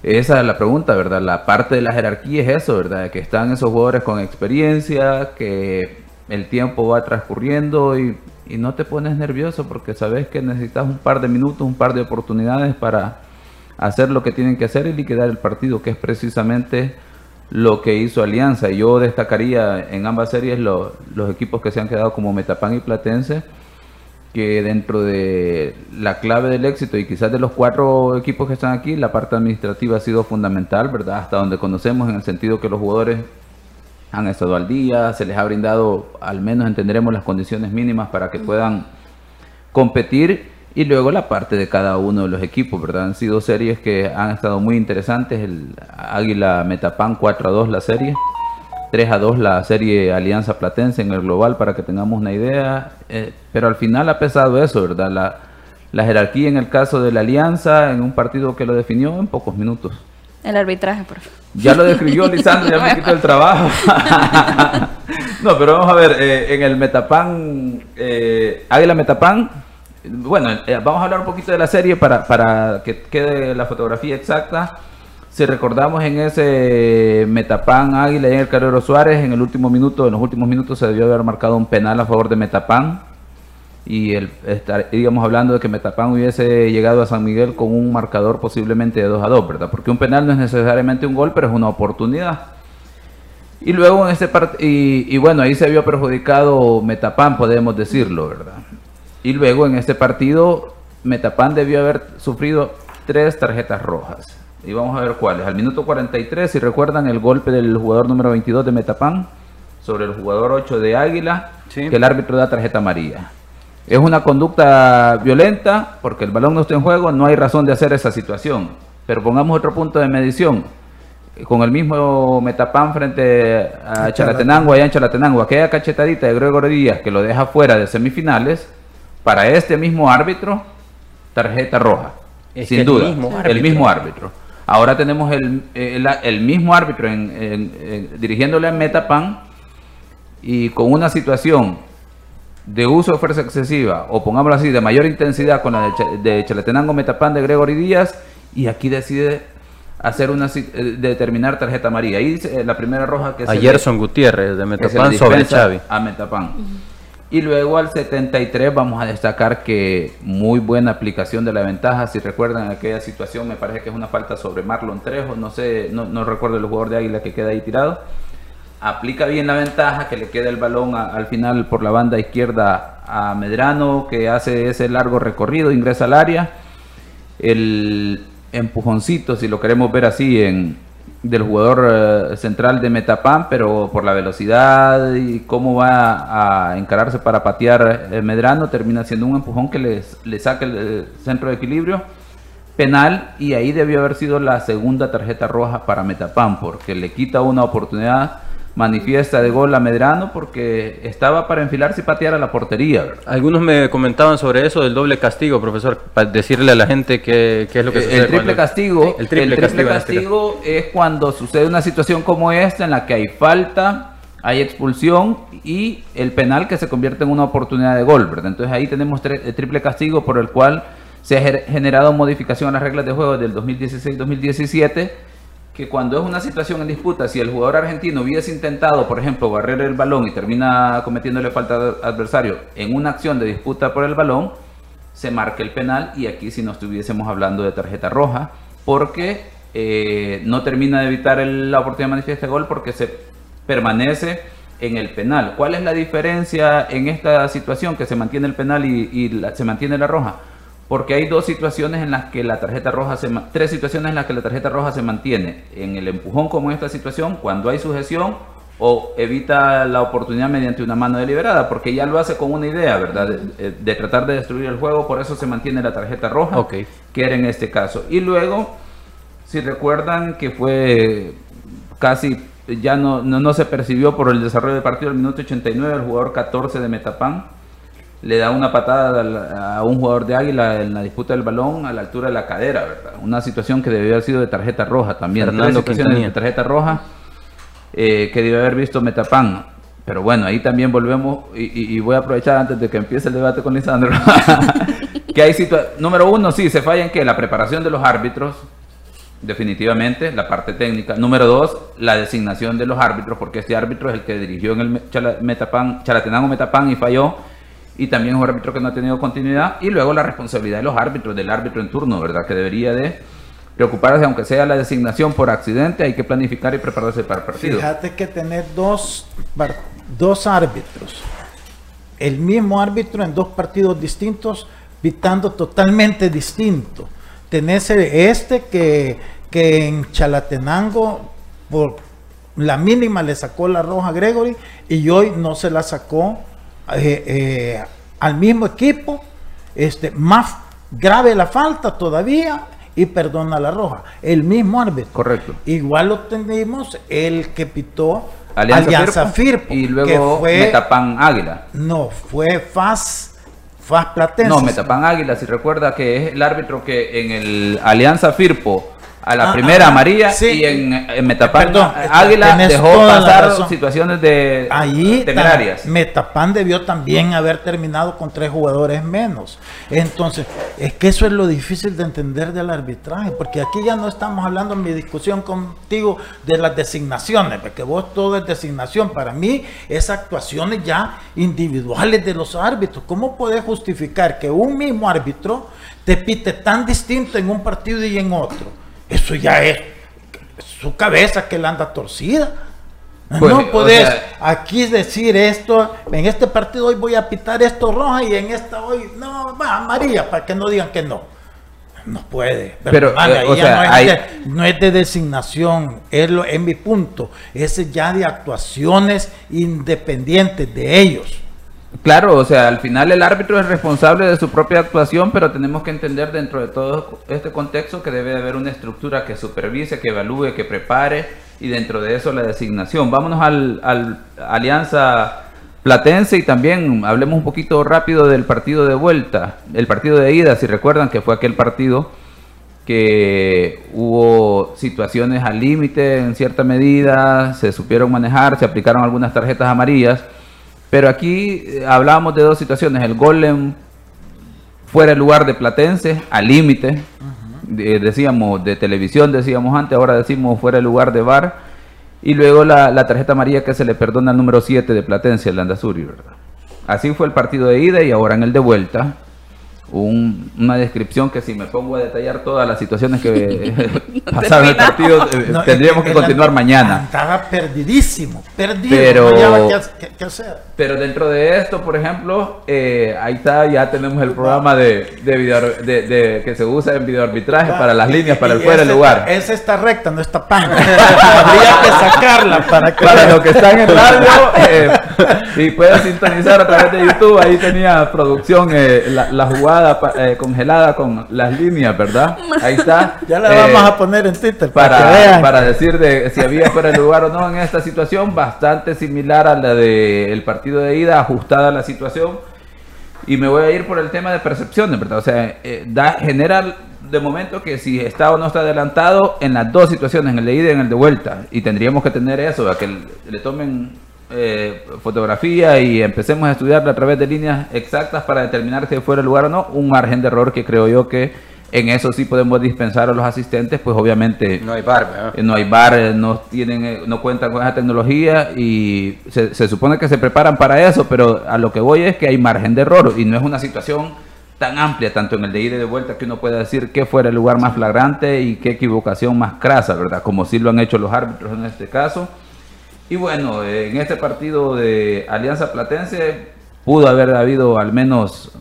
esa es la pregunta, ¿verdad? La parte de la jerarquía es eso, ¿verdad? Que están esos jugadores con experiencia, que el tiempo va transcurriendo y, y no te pones nervioso porque sabes que necesitas un par de minutos, un par de oportunidades para hacer lo que tienen que hacer y liquidar el partido, que es precisamente lo que hizo Alianza. Yo destacaría en ambas series lo- los equipos que se han quedado como Metapan y Platense, que dentro de la clave del éxito y quizás de los cuatro equipos que están aquí, la parte administrativa ha sido fundamental, ¿verdad? Hasta donde conocemos en el sentido que los jugadores han estado al día, se les ha brindado, al menos entenderemos las condiciones mínimas para que puedan competir y luego la parte de cada uno de los equipos, ¿verdad? Han sido series que han estado muy interesantes, el Águila Metapan 4 a 2 la serie, 3 a 2 la serie Alianza Platense en el global para que tengamos una idea, eh, pero al final ha pesado eso, ¿verdad? La, la jerarquía en el caso de la Alianza en un partido que lo definió en pocos minutos. El arbitraje, profe. Ya lo describió <laughs> Lisandro, ya me quitó el trabajo. <laughs> no, pero vamos a ver, eh, en el Metapan, eh, Águila Metapan, bueno, eh, vamos a hablar un poquito de la serie para, para que quede la fotografía exacta. Si recordamos en ese Metapan Águila y en el Carrero Suárez, en el último minuto, en los últimos minutos se debió haber marcado un penal a favor de Metapan. Y el, estaríamos hablando de que Metapan hubiese llegado a San Miguel con un marcador posiblemente de 2 a 2, ¿verdad? Porque un penal no es necesariamente un gol, pero es una oportunidad. Y luego en este y bueno, ahí se vio perjudicado Metapan, podemos decirlo, ¿verdad? Y luego en este partido, Metapan debió haber sufrido tres tarjetas rojas. Y vamos a ver cuáles. Al minuto 43, si recuerdan el golpe del jugador número 22 de Metapan sobre el jugador 8 de Águila, que el árbitro da tarjeta amarilla. Es una conducta violenta porque el balón no está en juego, no hay razón de hacer esa situación. Pero pongamos otro punto de medición. Con el mismo Metapan frente a Chalatenango, allá en Chalatenango, aquella cachetadita de Gregor Díaz que lo deja fuera de semifinales, para este mismo árbitro, tarjeta roja. Es sin el duda. el mismo árbitro. Ahora tenemos el, el, el mismo árbitro en- en- en- dirigiéndole a Metapan y con una situación de uso de fuerza excesiva, o pongámoslo así, de mayor intensidad con la de, Ch- de Chalatenango Metapan de Gregory Díaz, y aquí decide hacer una eh, determinar tarjeta amarilla. Ahí dice, eh, la primera roja que A se le- Gerson Gutiérrez de Metapan sobre Xavi. A Metapan. Y luego al 73 vamos a destacar que muy buena aplicación de la ventaja. Si recuerdan aquella situación, me parece que es una falta sobre Marlon Trejo, no sé, no, no recuerdo el jugador de Águila que queda ahí tirado. Aplica bien la ventaja, que le queda el balón al final por la banda izquierda a Medrano, que hace ese largo recorrido, ingresa al área. El empujoncito, si lo queremos ver así, en, del jugador eh, central de Metapan, pero por la velocidad y cómo va a encararse para patear eh, Medrano, termina siendo un empujón que le saca el, eh, centro de equilibrio penal y ahí debió haber sido la segunda tarjeta roja para Metapan porque le quita una oportunidad manifiesta de gol a Medrano porque estaba para enfilarse y patear a la portería. ¿verdad? Algunos me comentaban sobre eso del doble castigo, profesor, para decirle a la gente qué, qué es lo que sucede. Eh, el triple castigo, El triple, este castigo es cuando sucede una situación como esta en la que hay falta, hay expulsión y el penal que se convierte en una oportunidad de gol, ¿verdad? Entonces ahí tenemos el triple castigo por el cual se ha generado modificación a las reglas de juego del 2016-2017 que cuando es una situación en disputa, si el jugador argentino hubiese intentado, por ejemplo, barrer el balón y termina cometiéndole falta al adversario en una acción de disputa por el balón, se marca el penal y aquí si no estuviésemos hablando de tarjeta roja, porque eh, no termina de evitar la oportunidad de gol porque se permanece en el penal. ¿Cuál es la diferencia en esta situación que se mantiene el penal y, se mantiene la roja? Porque hay dos situaciones en las que la tarjeta roja se tres situaciones en las que la tarjeta roja se mantiene. En el empujón como en esta situación, cuando hay sujeción o evita la oportunidad mediante una mano deliberada, porque ya lo hace con una idea, ¿verdad? De, de tratar de destruir el juego, por eso se mantiene la tarjeta roja, que era en este caso. Y luego, si recuerdan que fue casi, ya no, no, no se percibió por el desarrollo del partido, el minuto 89, el jugador 14 de Metapan le da una patada a un jugador de Águila en la disputa del balón a la altura de la cadera, ¿verdad? Una situación que debió haber sido de tarjeta roja también. Fernando Tres situaciones Quintanilla. de tarjeta roja eh, que debió haber visto Metapan. Pero bueno, ahí también volvemos y, y- y voy a aprovechar antes de que empiece el debate con Lisandro. <laughs> que hay situa- Número uno, sí, se falla en que la preparación de los árbitros, definitivamente, la parte técnica. Número dos, la designación de los árbitros, porque este árbitro es el que dirigió en el Chala- Metapan, Chalatenango Metapan y falló. Y también un árbitro que no ha tenido continuidad. Y luego la responsabilidad de los árbitros, del árbitro en turno, ¿verdad? Que debería de preocuparse, aunque sea la designación por accidente, hay que planificar y prepararse para el partido. Fíjate que tener dos, dos árbitros, el mismo árbitro en dos partidos distintos, pitando totalmente distinto. Tenés este que, que en Chalatenango por la mínima le sacó la roja a Gregory y hoy no se la sacó eh, eh, al mismo equipo. Este, más grave la falta todavía y perdona la roja. El mismo árbitro. Correcto. Igual lo tenemos el que pitó Alianza, Alianza, Firpo, Firpo, y que luego fue- Metapan Águila. No, fue Faz, Faz Platense. No, Metapan Águila, si recuerda que es el árbitro que en el Alianza Firpo a la Ah, primera ah, amarilla sí. y en, en Metapan Perdón, Águila tenés dejó pasar situaciones de Ahí temerarias. ta- Metapan debió también haber terminado con tres jugadores menos. Entonces, es que eso es lo difícil de entender del arbitraje, porque aquí ya no estamos hablando en mi discusión contigo de las designaciones, porque vos todo es designación. Para mí, es actuaciones ya individuales de los árbitros. ¿Cómo puedes justificar que un mismo árbitro te pite tan distinto en un partido y en otro? Eso ya es su cabeza que la anda torcida. Pues, no o puedes sea- aquí decir esto, en este partido hoy voy a pitar esto roja y en esta hoy, no, va amarilla, para que no digan que no. No puede. Pero, Perdóname, eh, o sea, no, es hay- de, no es de designación, es, lo, es mi punto. Es ya de actuaciones independientes de ellos. Claro, o sea, al final el árbitro es responsable de su propia actuación, pero tenemos que entender dentro de todo este contexto que debe haber una estructura que supervise, que evalúe, que prepare y dentro de eso la designación. Vámonos al, al Alianza Platense y también hablemos un poquito rápido del partido de vuelta, el partido de ida, si recuerdan que fue aquel partido que hubo situaciones al límite en cierta medida, se supieron manejar, se aplicaron algunas tarjetas amarillas. Pero aquí eh, hablábamos de dos situaciones, el gol en fuera de lugar de Platense, al límite, de- decíamos de televisión, decíamos antes, ahora decimos fuera de lugar de bar, y luego la, la tarjeta amarilla que se le perdona al número 7 de Platense, el Landazuri, ¿verdad? así fue el partido de ida y ahora en el de vuelta un- una descripción que si me pongo a detallar todas las situaciones que <laughs> <laughs> pasaron en el partido, eh, No, tendríamos el- que el- continuar mañana. Estaba perdidísimo, perdido. Pero- no hallaba qué, qué- qué hacer. Pero dentro de esto, por ejemplo, eh, ahí está, ya tenemos el programa de, de, video- de- de- que se usa en videoarbitraje para las líneas, para el Y fuera de ese- lugar. Esa está recta, no está pan. <laughs> Habría que sacarla para que Para los que están en radio, eh, y pueden sintonizar a través de YouTube, ahí tenía producción eh, la, la jugada pa- eh, congelada con las líneas, ¿verdad? Ahí está. <laughs> Ya la Eh, vamos a poner en Twitter para, que para, vean. para decir de si había fuera de lugar o no en esta situación, bastante similar a la del partido de ida, ajustada a la situación. Y me voy a ir por el tema de percepciones, ¿verdad? O sea, eh, da, genera de momento que si está o no está adelantado en las dos situaciones, en el de ida y en el de vuelta. Y tendríamos que tener eso, a que le tomen eh, fotografía y empecemos a estudiarla a través de líneas exactas para determinar si fuera el lugar o no. Un margen de error que creo yo que en eso sí podemos dispensar a los asistentes, pues obviamente No hay bar, eh, no hay bar, eh, no tienen, eh, no cuentan con esa tecnología y se, se supone que se preparan para eso, pero a lo que voy es que hay margen de error y no es una situación tan amplia, tanto en el de ida y de vuelta, que uno pueda decir qué fuera el lugar más flagrante y qué equivocación más crasa, ¿verdad? Como sí lo han hecho los árbitros en este caso. Y bueno, en este partido de Alianza Platense pudo haber habido al menos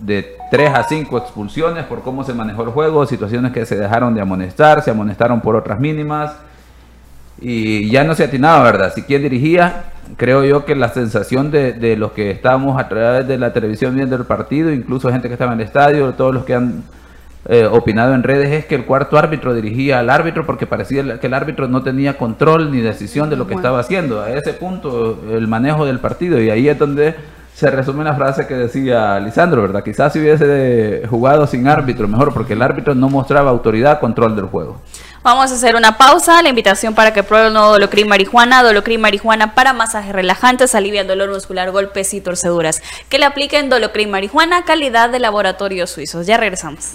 de 3 a 5 expulsiones por cómo se manejó el juego, situaciones que se dejaron de amonestar, se amonestaron por otras mínimas y ya no se atinaba, ¿verdad? Si quién dirigía, creo yo que la sensación de, de los que estábamos a través de la televisión viendo el partido, incluso gente que estaba en el estadio, todos los que han eh, opinado en redes, es que el cuarto árbitro dirigía al árbitro porque parecía que el árbitro no tenía control ni decisión de lo que estaba haciendo. A ese punto, el manejo del partido, y ahí es donde se resume la frase que decía Lisandro, ¿verdad? Quizás si hubiese jugado sin árbitro, mejor, porque el árbitro no mostraba autoridad, control del juego. Vamos a hacer una pausa. La invitación para que pruebe el nuevo Dolocrin Marijuana. Dolocrin Marijuana para masajes relajantes, alivia el dolor muscular, golpes y torceduras. Que le apliquen Dolocrin Marijuana, calidad de laboratorios suizos. Ya regresamos.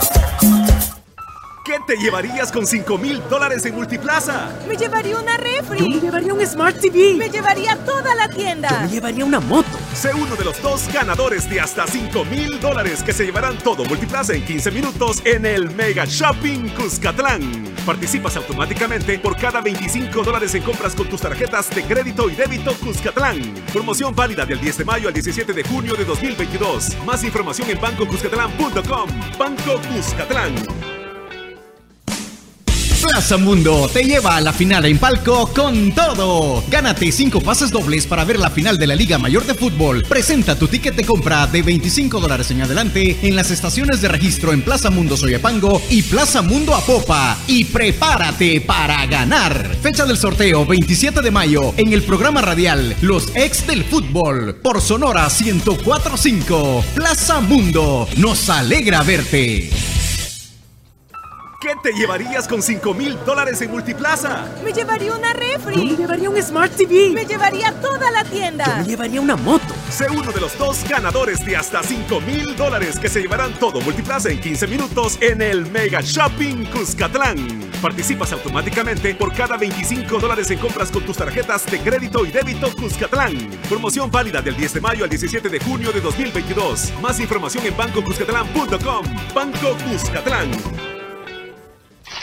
¿Qué te llevarías con 5 mil dólares en Multiplaza? Me llevaría una refri. Yo me llevaría un Smart TV. Me llevaría toda la tienda. Yo me llevaría una moto. Sé uno de los dos ganadores de hasta 5 mil dólares que se llevarán todo Multiplaza en 15 minutos en el Mega Shopping Cuscatlán. Participas automáticamente por cada 25 dólares en compras con tus tarjetas de crédito y débito Cuscatlán. Promoción válida del 10 de mayo al 17 de junio de 2022. Más información en bancocuscatlán.com. Banco Cuscatlán. Plaza Mundo te lleva a la final en palco con todo. Gánate 5 pases dobles para ver la final de la Liga Mayor de Fútbol. Presenta tu ticket de compra de 25 dólares en adelante en las estaciones de registro en Plaza Mundo Soyapango y Plaza Mundo Apopa. Y prepárate para ganar. Fecha del sorteo 27 de mayo en el programa radial Los Ex del Fútbol por Sonora 1045. Plaza Mundo. Nos alegra verte. ¿Qué te llevarías con 5 mil dólares en Multiplaza? Me llevaría una Yo me refri. llevaría un Smart TV. Me llevaría toda la Yo tienda. me llevaría una moto. Sé uno de los dos ganadores de hasta 5 mil dólares que se llevarán todo Multiplaza en 15 minutos en el Mega Shopping Cuscatlán. Participas automáticamente por cada 25 dólares en compras con tus tarjetas de crédito y débito Cuscatlán. Promoción válida del 10 de mayo al 17 de junio de 2022. Más información en bancocuscatlán.com. Banco Cuscatlán.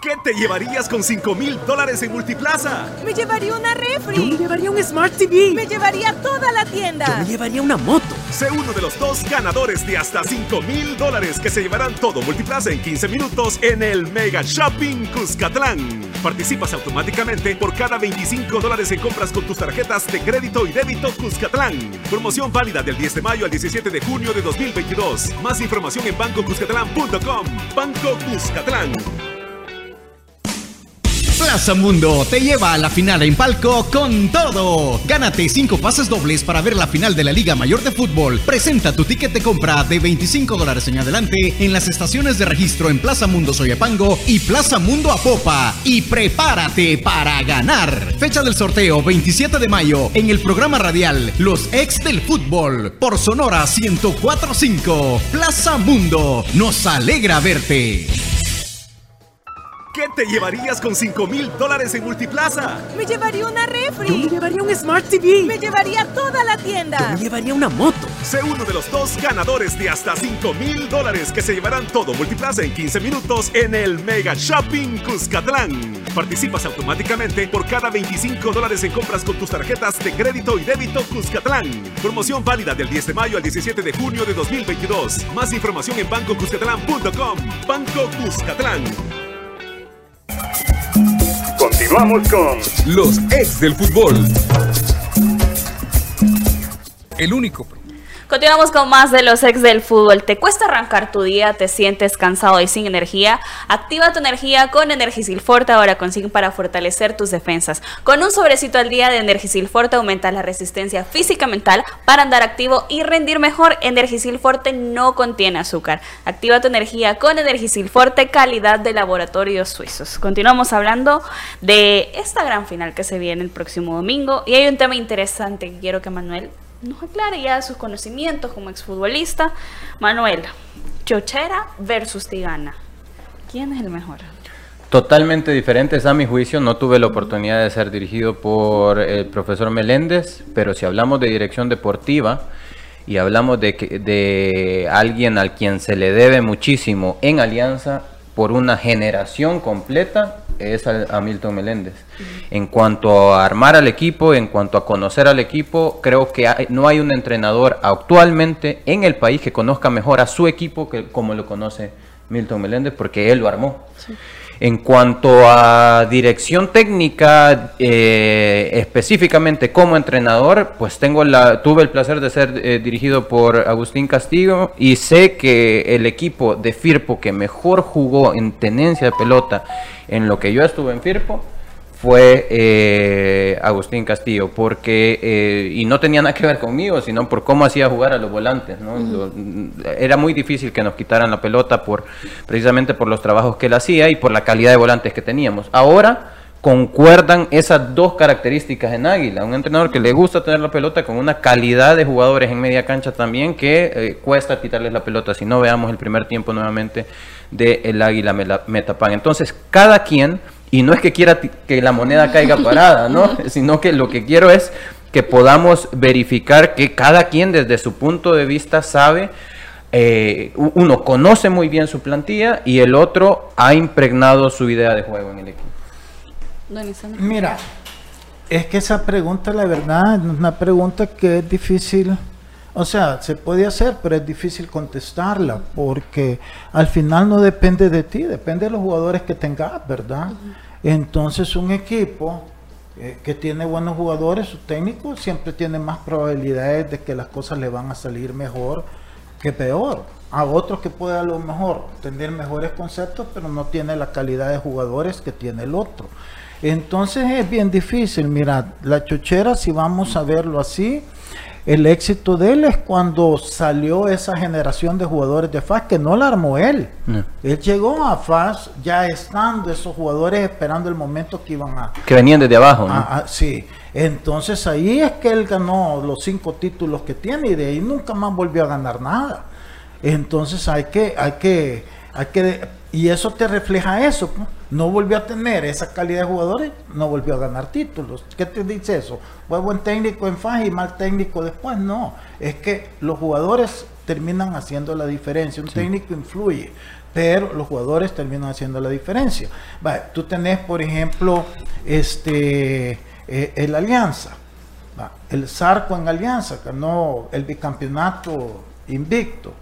¿Qué te llevarías con 5 mil dólares en Multiplaza? Me llevaría una refri. Yo me llevaría un Smart TV. Me llevaría toda la tienda. Yo me llevaría una moto. Sé uno de los dos ganadores de hasta 5 mil dólares que se llevarán todo Multiplaza en 15 minutos en el Mega Shopping Cuscatlán. Participas automáticamente por cada 25 dólares en compras con tus tarjetas de crédito y débito Cuscatlán. Promoción válida del 10 de mayo al 17 de junio de 2022. Más información en bancocuscatlán.com. Banco Cuscatlán. Plaza Mundo te lleva a la final en palco con todo. Gánate 5 pases dobles para ver la final de la Liga Mayor de Fútbol. Presenta tu ticket de compra de 25 dólares en adelante en las estaciones de registro en Plaza Mundo Soyapango y Plaza Mundo Apopa. Y prepárate para ganar. Fecha del sorteo 27 de mayo en el programa radial Los Ex del Fútbol por Sonora 1045. Plaza Mundo, nos alegra verte. ¿Qué te llevarías con 5 mil dólares en Multiplaza? Me llevaría una refri. Yo me llevaría un Smart TV. Me llevaría toda la tienda. Yo me llevaría una moto. Sé uno de los dos ganadores de hasta 5 mil dólares que se llevarán todo Multiplaza en 15 minutos en el Mega Shopping Cuscatlán. Participas automáticamente por cada 25 dólares en compras con tus tarjetas de crédito y débito Cuscatlán. Promoción válida del 10 de mayo al 17 de junio de 2022. Más información en bancocuscatlán.com. Banco Cuscatlán. Continuamos con los ex del fútbol. El único. Continuamos con más de los ex del fútbol. ¿Te cuesta arrancar tu día? ¿Te sientes cansado y sin energía? Activa tu energía con Energisil Forte ahora con zinc para fortalecer tus defensas. Con un sobrecito al día de Energisil Forte aumentas la resistencia física mental para andar activo y rendir mejor. Energisil Forte no contiene azúcar. Activa tu energía con Energisil Forte, calidad de laboratorios suizos. Continuamos hablando de esta gran final que se viene el próximo domingo y hay un tema interesante que quiero que Manuel nos aclare ya sus conocimientos como exfutbolista. Manuel, Chochera versus Tigana. ¿Quién es el mejor? Totalmente diferentes a mi juicio. No tuve la oportunidad de ser dirigido por el profesor Meléndez, pero si hablamos de dirección deportiva y hablamos de, de alguien al quien se le debe muchísimo en Alianza por una generación completa, es a, Milton Meléndez. En cuanto a armar al equipo, en cuanto a conocer al equipo, creo que hay- no hay un entrenador actualmente en el país que conozca mejor a su equipo que como lo conoce Milton Meléndez, porque él lo armó. En cuanto a dirección técnica, eh, específicamente como entrenador, pues tengo la, tuve el placer de ser eh, dirigido por Agustín Castillo y sé que el equipo de Firpo que mejor jugó en tenencia de pelota en lo que yo estuve en Firpo fue eh, Agustín Castillo, porque, eh, y no tenía nada que ver conmigo, sino por cómo hacía jugar a los volantes. ¿no? Lo- era muy difícil que nos quitaran la pelota por, precisamente por los trabajos que él hacía y por la calidad de volantes que teníamos. Ahora concuerdan esas dos características en Águila. Un entrenador que le gusta tener la pelota con una calidad de jugadores en media cancha también que eh, cuesta quitarles la pelota. Si no veamos el primer tiempo nuevamente de el Águila Metapan. Entonces, cada quien, y no es que quiera ti- que la moneda caiga <laughs> parada, ¿no? Sino que lo que quiero es que podamos verificar que cada quien desde su punto de vista sabe eh, uno conoce muy bien su plantilla y el otro ha impregnado su idea de juego en el equipo. Mira, es que esa pregunta, la verdad, es una pregunta que es difícil, o sea, se puede hacer, pero es difícil contestarla, porque al final no depende de ti, depende de los jugadores que tengas, ¿verdad? Entonces un equipo eh, que tiene buenos jugadores, su técnico siempre tiene más probabilidades de que las cosas le van a salir mejor que peor. A otro que puede a lo mejor tener mejores conceptos, pero no tiene la calidad de jugadores que tiene el otro. Entonces es bien difícil. Mira, la chochera, si vamos a verlo así, el éxito de él es cuando salió esa generación de jugadores de FAS que no la armó él. No. Él llegó a FAS ya estando esos jugadores esperando el momento que iban a, Que venían desde abajo, ¿no? Ah, ah, sí, entonces ahí es que él ganó los cinco títulos que tiene y de ahí nunca más volvió a ganar nada. Entonces hay que, hay que, hay que, y eso te refleja eso. ¿no? Volvió a tener esa calidad de jugadores, no volvió a ganar títulos. ¿Qué te dice eso? Fue buen técnico en FAS y mal técnico después. No, es que los jugadores terminan haciendo la diferencia. Un técnico influye. pero los jugadores terminan haciendo la diferencia. Va, tú tenés, por ejemplo, este, eh, el Alianza, va, el Zarco en Alianza, ganó el bicampeonato invicto.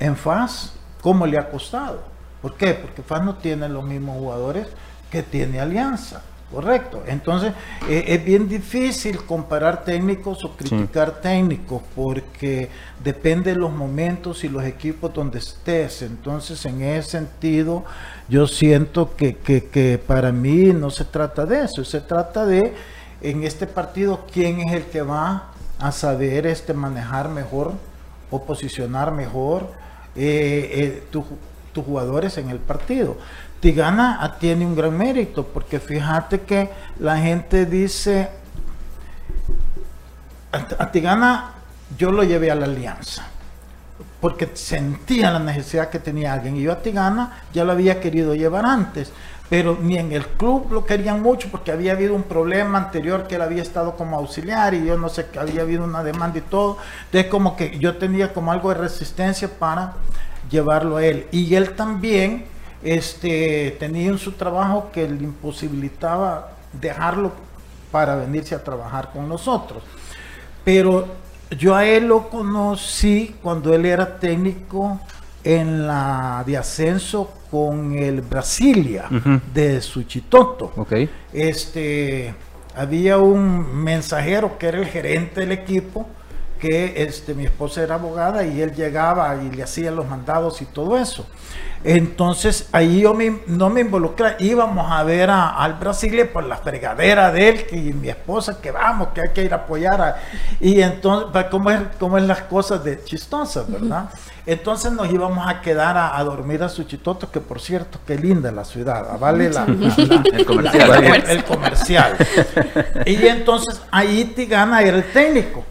En FAS, ¿cómo le ha costado? ¿Por qué? Porque FAS no tiene los mismos jugadores que tiene Alianza. Correcto. Entonces, eh, es bien difícil comparar técnicos o criticar técnicos porque depende de los momentos y los equipos donde estés. Entonces, en ese sentido, yo siento que, que, que para mí no se trata de eso, se trata de, en este partido, quién es el que va a saber este, manejar mejor o posicionar mejor eh, eh, tu- tus jugadores en el partido. Tigana tiene un gran mérito porque fíjate que la gente dice, a, a Tigana yo lo llevé a la alianza porque sentía la necesidad que tenía alguien y yo a Tigana ya lo había querido llevar antes pero ni en el club lo querían mucho porque había habido un problema anterior que él había estado como auxiliar y yo no sé que había habido una demanda y todo entonces como que yo tenía como algo de resistencia para llevarlo a él. Y él también este tenía en su trabajo que le imposibilitaba dejarlo para venirse a trabajar con nosotros. Pero yo a él lo conocí cuando él era técnico en la de ascenso con el Brasilia de Suchitoto. Este había un mensajero que era el gerente del equipo que este mi esposa era abogada y él llegaba y le hacía los mandados y todo eso. Entonces ahí yo me- no me involucré, íbamos a ver a- al Brasilia por la fregadera de él y mi esposa que vamos, que hay que ir a apoyar. a- y entonces, pues, ¿cómo es, cómo es las cosas de chistosas, verdad? Entonces nos íbamos a quedar a, a dormir a Suchitoto, que por cierto, qué linda la ciudad, ah, vale la, la- la- El comercial. la- el- el comercial. Y entonces ahí Tigana era el técnico.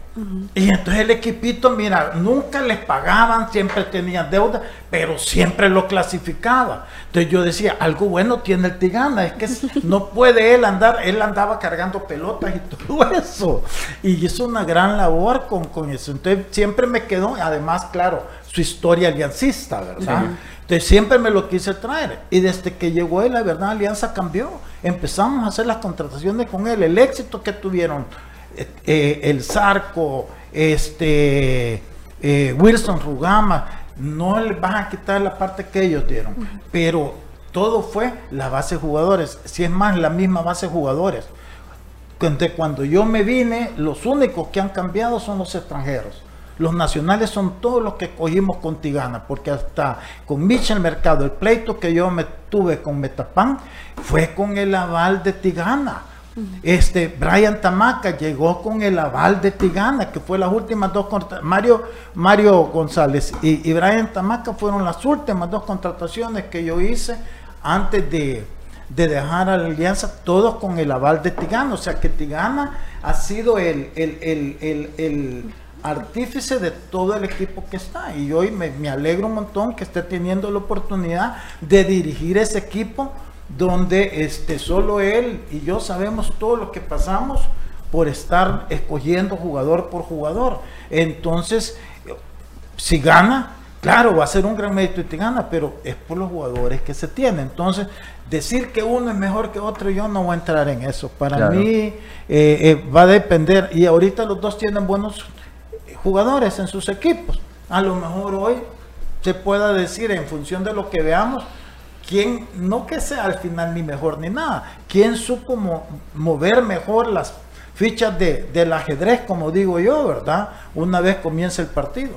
Y entonces el equipito, mira, nunca les pagaban, siempre tenían deuda, pero siempre lo clasificaba. Entonces yo decía, algo bueno tiene el Tigana, es que <laughs> no puede él andar, él andaba cargando pelotas y todo <laughs> eso. Y hizo una gran labor con, con eso. Entonces siempre me quedó, además, claro, su historia aliancista, ¿verdad? Entonces siempre me lo quise traer. Y desde que llegó él, la verdad, Alianza cambió. Empezamos a hacer las contrataciones con él. El éxito que tuvieron eh, el Zarco, este, eh, Wilson Rugama, no le van a quitar la parte que ellos dieron. Pero todo fue la base de jugadores. Si es más, la misma base de jugadores. Cuando, cuando yo me vine, los únicos que han cambiado son los extranjeros. Los nacionales son todos los que cogimos con Tigana, porque hasta con Michel Mercado, el pleito que yo me tuve con Metapan fue con el aval de Tigana. Este Brian Tamaca llegó con el aval de Tigana, que fue las últimas dos Mario Mario González y, y Brian Tamaca fueron las últimas dos contrataciones que yo hice antes de, de dejar a la alianza, todos con el aval de Tigana. O sea que Tigana ha sido el, el, el, el- el artífice de todo el equipo que está. Y hoy me, me alegro un montón que esté teniendo la oportunidad de dirigir ese equipo donde este, solo él y yo sabemos todo lo que pasamos por estar escogiendo jugador por jugador. Entonces, si gana, claro, va a ser un gran mérito y te gana, pero es por los jugadores que se tiene. Entonces, decir que uno es mejor que otro, yo no voy a entrar en eso. Para Claro. mí eh, eh, va a depender, y ahorita los dos tienen buenos jugadores en sus equipos. A lo mejor hoy se pueda decir en función de lo que veamos, quién, no que sea al final ni mejor ni nada, quién supo mo- mover mejor las fichas de, del ajedrez, como digo yo, ¿verdad? Una vez comienza el partido.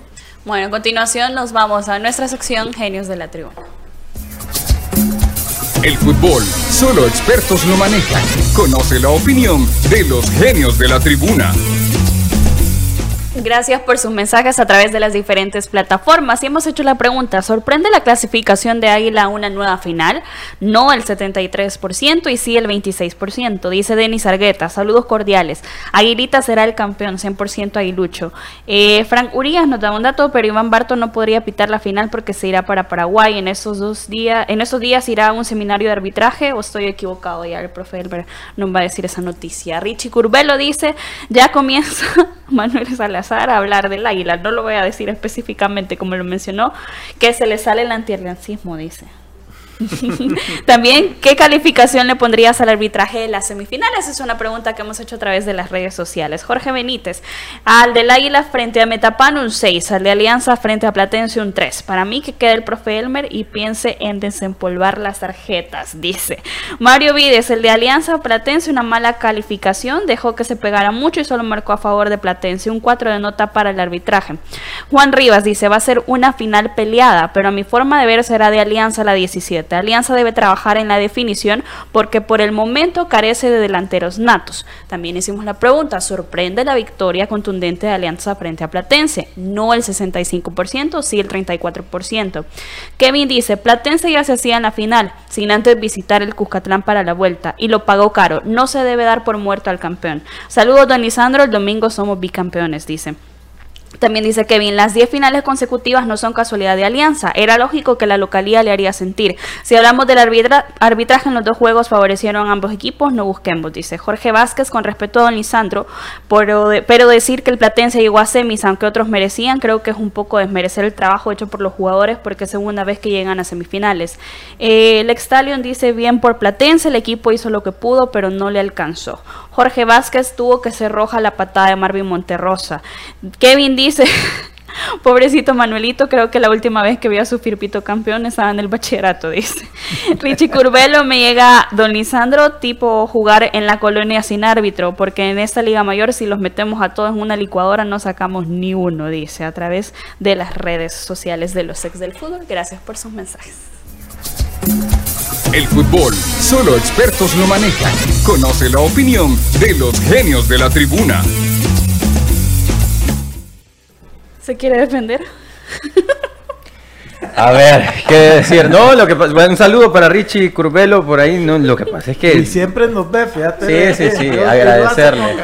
Bueno, a continuación nos vamos a nuestra sección Genios de la Tribuna. El fútbol, solo expertos lo manejan. Conoce la opinión de los genios de la tribuna. Gracias por sus mensajes a través de las diferentes plataformas. Y hemos hecho la pregunta, ¿sorprende la clasificación de Águila a una nueva final? No el 73% y sí el 26%, dice Denis Argueta. Saludos cordiales. Aguilita será el campeón, 100% aguilucho. Eh, Frank Urias nos da un dato, pero Iván Barto no podría pitar la final porque se irá para Paraguay. En esos dos días, en esos días irá a un seminario de arbitraje o estoy equivocado. Ya el profe Elber nos va a decir esa noticia. Richie Curbelo dice, ya comienza <laughs> Manuel A hablar del águila. No lo voy a decir específicamente como lo mencionó, que se le sale el antialiancismo, dice. <laughs> También, ¿qué calificación le pondrías al arbitraje de las semifinales? Es una pregunta que hemos hecho a través de las redes sociales. Jorge Benítez, al del Águila frente a Metapan un 6, al de Alianza frente a Platense un 3. Para mí que quede el profe Elmer y piense en desempolvar las tarjetas, dice. Mario Vides, el de Alianza Platense, una mala calificación, dejó que se pegara mucho y solo marcó a favor de Platense, un 4 de nota para el arbitraje. Juan Rivas dice, va a ser una final peleada, pero a mi forma de ver será de Alianza la 17. Alianza debe trabajar en la definición porque por el momento carece de delanteros natos. También hicimos la pregunta, ¿sorprende la victoria contundente de Alianza frente a Platense? No el 65%, sí el 34%. Kevin dice, Platense ya se hacía en la final, sin antes visitar el Cuscatlán para la vuelta, y lo pagó caro. No se debe dar por muerto al campeón. Saludos, don Lisandro, el domingo somos bicampeones, dice. También dice Kevin, las 10 finales consecutivas no son casualidad de alianza. Era lógico que la localía le haría sentir. Si hablamos del arbitraje en los dos juegos favorecieron a ambos equipos, no busquemos, dice Jorge Vázquez con respecto a don Lisandro. Pero, pero decir que el Platense llegó a semis, aunque otros merecían, creo que es un poco desmerecer el trabajo hecho por los jugadores porque es segunda vez que llegan a semifinales. Eh, el dice bien por Platense, el equipo hizo lo que pudo, pero no le alcanzó. Jorge Vázquez tuvo que ser roja la patada de Marvin Monterrosa. Kevin dice, <laughs> pobrecito Manuelito, creo que la última vez que vi a su Firpito campeón estaba en el bachillerato, <laughs> dice. Richie Curvelo me llega, don Lisandro, tipo jugar en la colonia sin árbitro, porque en esta Liga Mayor si los metemos a todos en una licuadora no sacamos ni uno, dice, a través de las redes sociales de los ex del fútbol. Gracias por sus mensajes. El fútbol, solo expertos lo manejan. Conoce la opinión de los genios de la tribuna. ¿Se quiere defender? A ver, ¿qué decir? No, lo que pasa, un saludo para Richie Curvelo por ahí, no, lo que pasa es que... Y siempre nos ve, fíjate. Sí, sí, sí, agradecerle.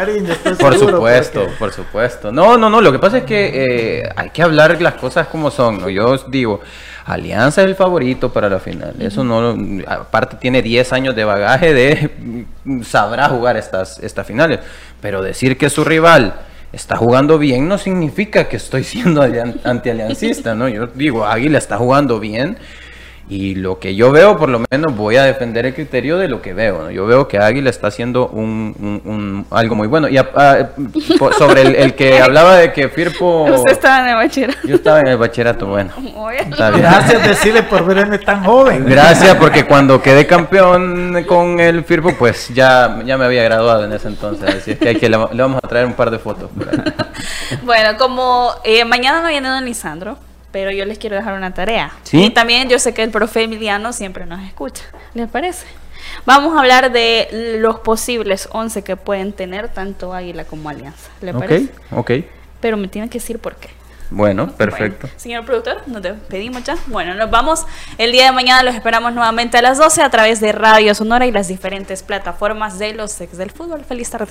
por supuesto, por supuesto. No, no, no, lo que pasa es que eh, hay que hablar las cosas como son, ¿no? Yo os digo, Alianza es el favorito para la final. Eso no, aparte tiene 10 años de bagaje de sabrá jugar estas, estas finales. Pero decir que su rival está jugando bien no significa que estoy siendo antialiancista, ¿no? Yo digo, Águila está jugando bien y lo que yo veo, por lo menos voy a defender el criterio de lo que veo. Yo veo que Águila está haciendo un, algo muy bueno. Y sobre el, que <laughs> hablaba de que Firpo... Usted estaba en el bachillerato. Yo estaba en el bachillerato, bueno. Gracias decirle por verme tan joven. Gracias, porque cuando quedé campeón con el Firpo, pues ya, ya me había graduado en ese entonces. Así es que, hay que le, vamos a traer un par de fotos. <laughs> bueno, como eh, mañana no viene Don Lisandro pero yo les quiero dejar una tarea. ¿Sí? Y también yo sé que el profe Emiliano siempre nos escucha. ¿Les parece? Vamos a hablar de los posibles 11 que pueden tener tanto Águila como Alianza. ¿Le parece? Ok, ok. Pero me tienen que decir por qué. Bueno, perfecto. señor productor, nos despedimos ya. Bueno, nos vamos. El día de mañana los esperamos nuevamente a las 12 a través de Radio Sonora y las diferentes plataformas de los ex del fútbol. Feliz tarde.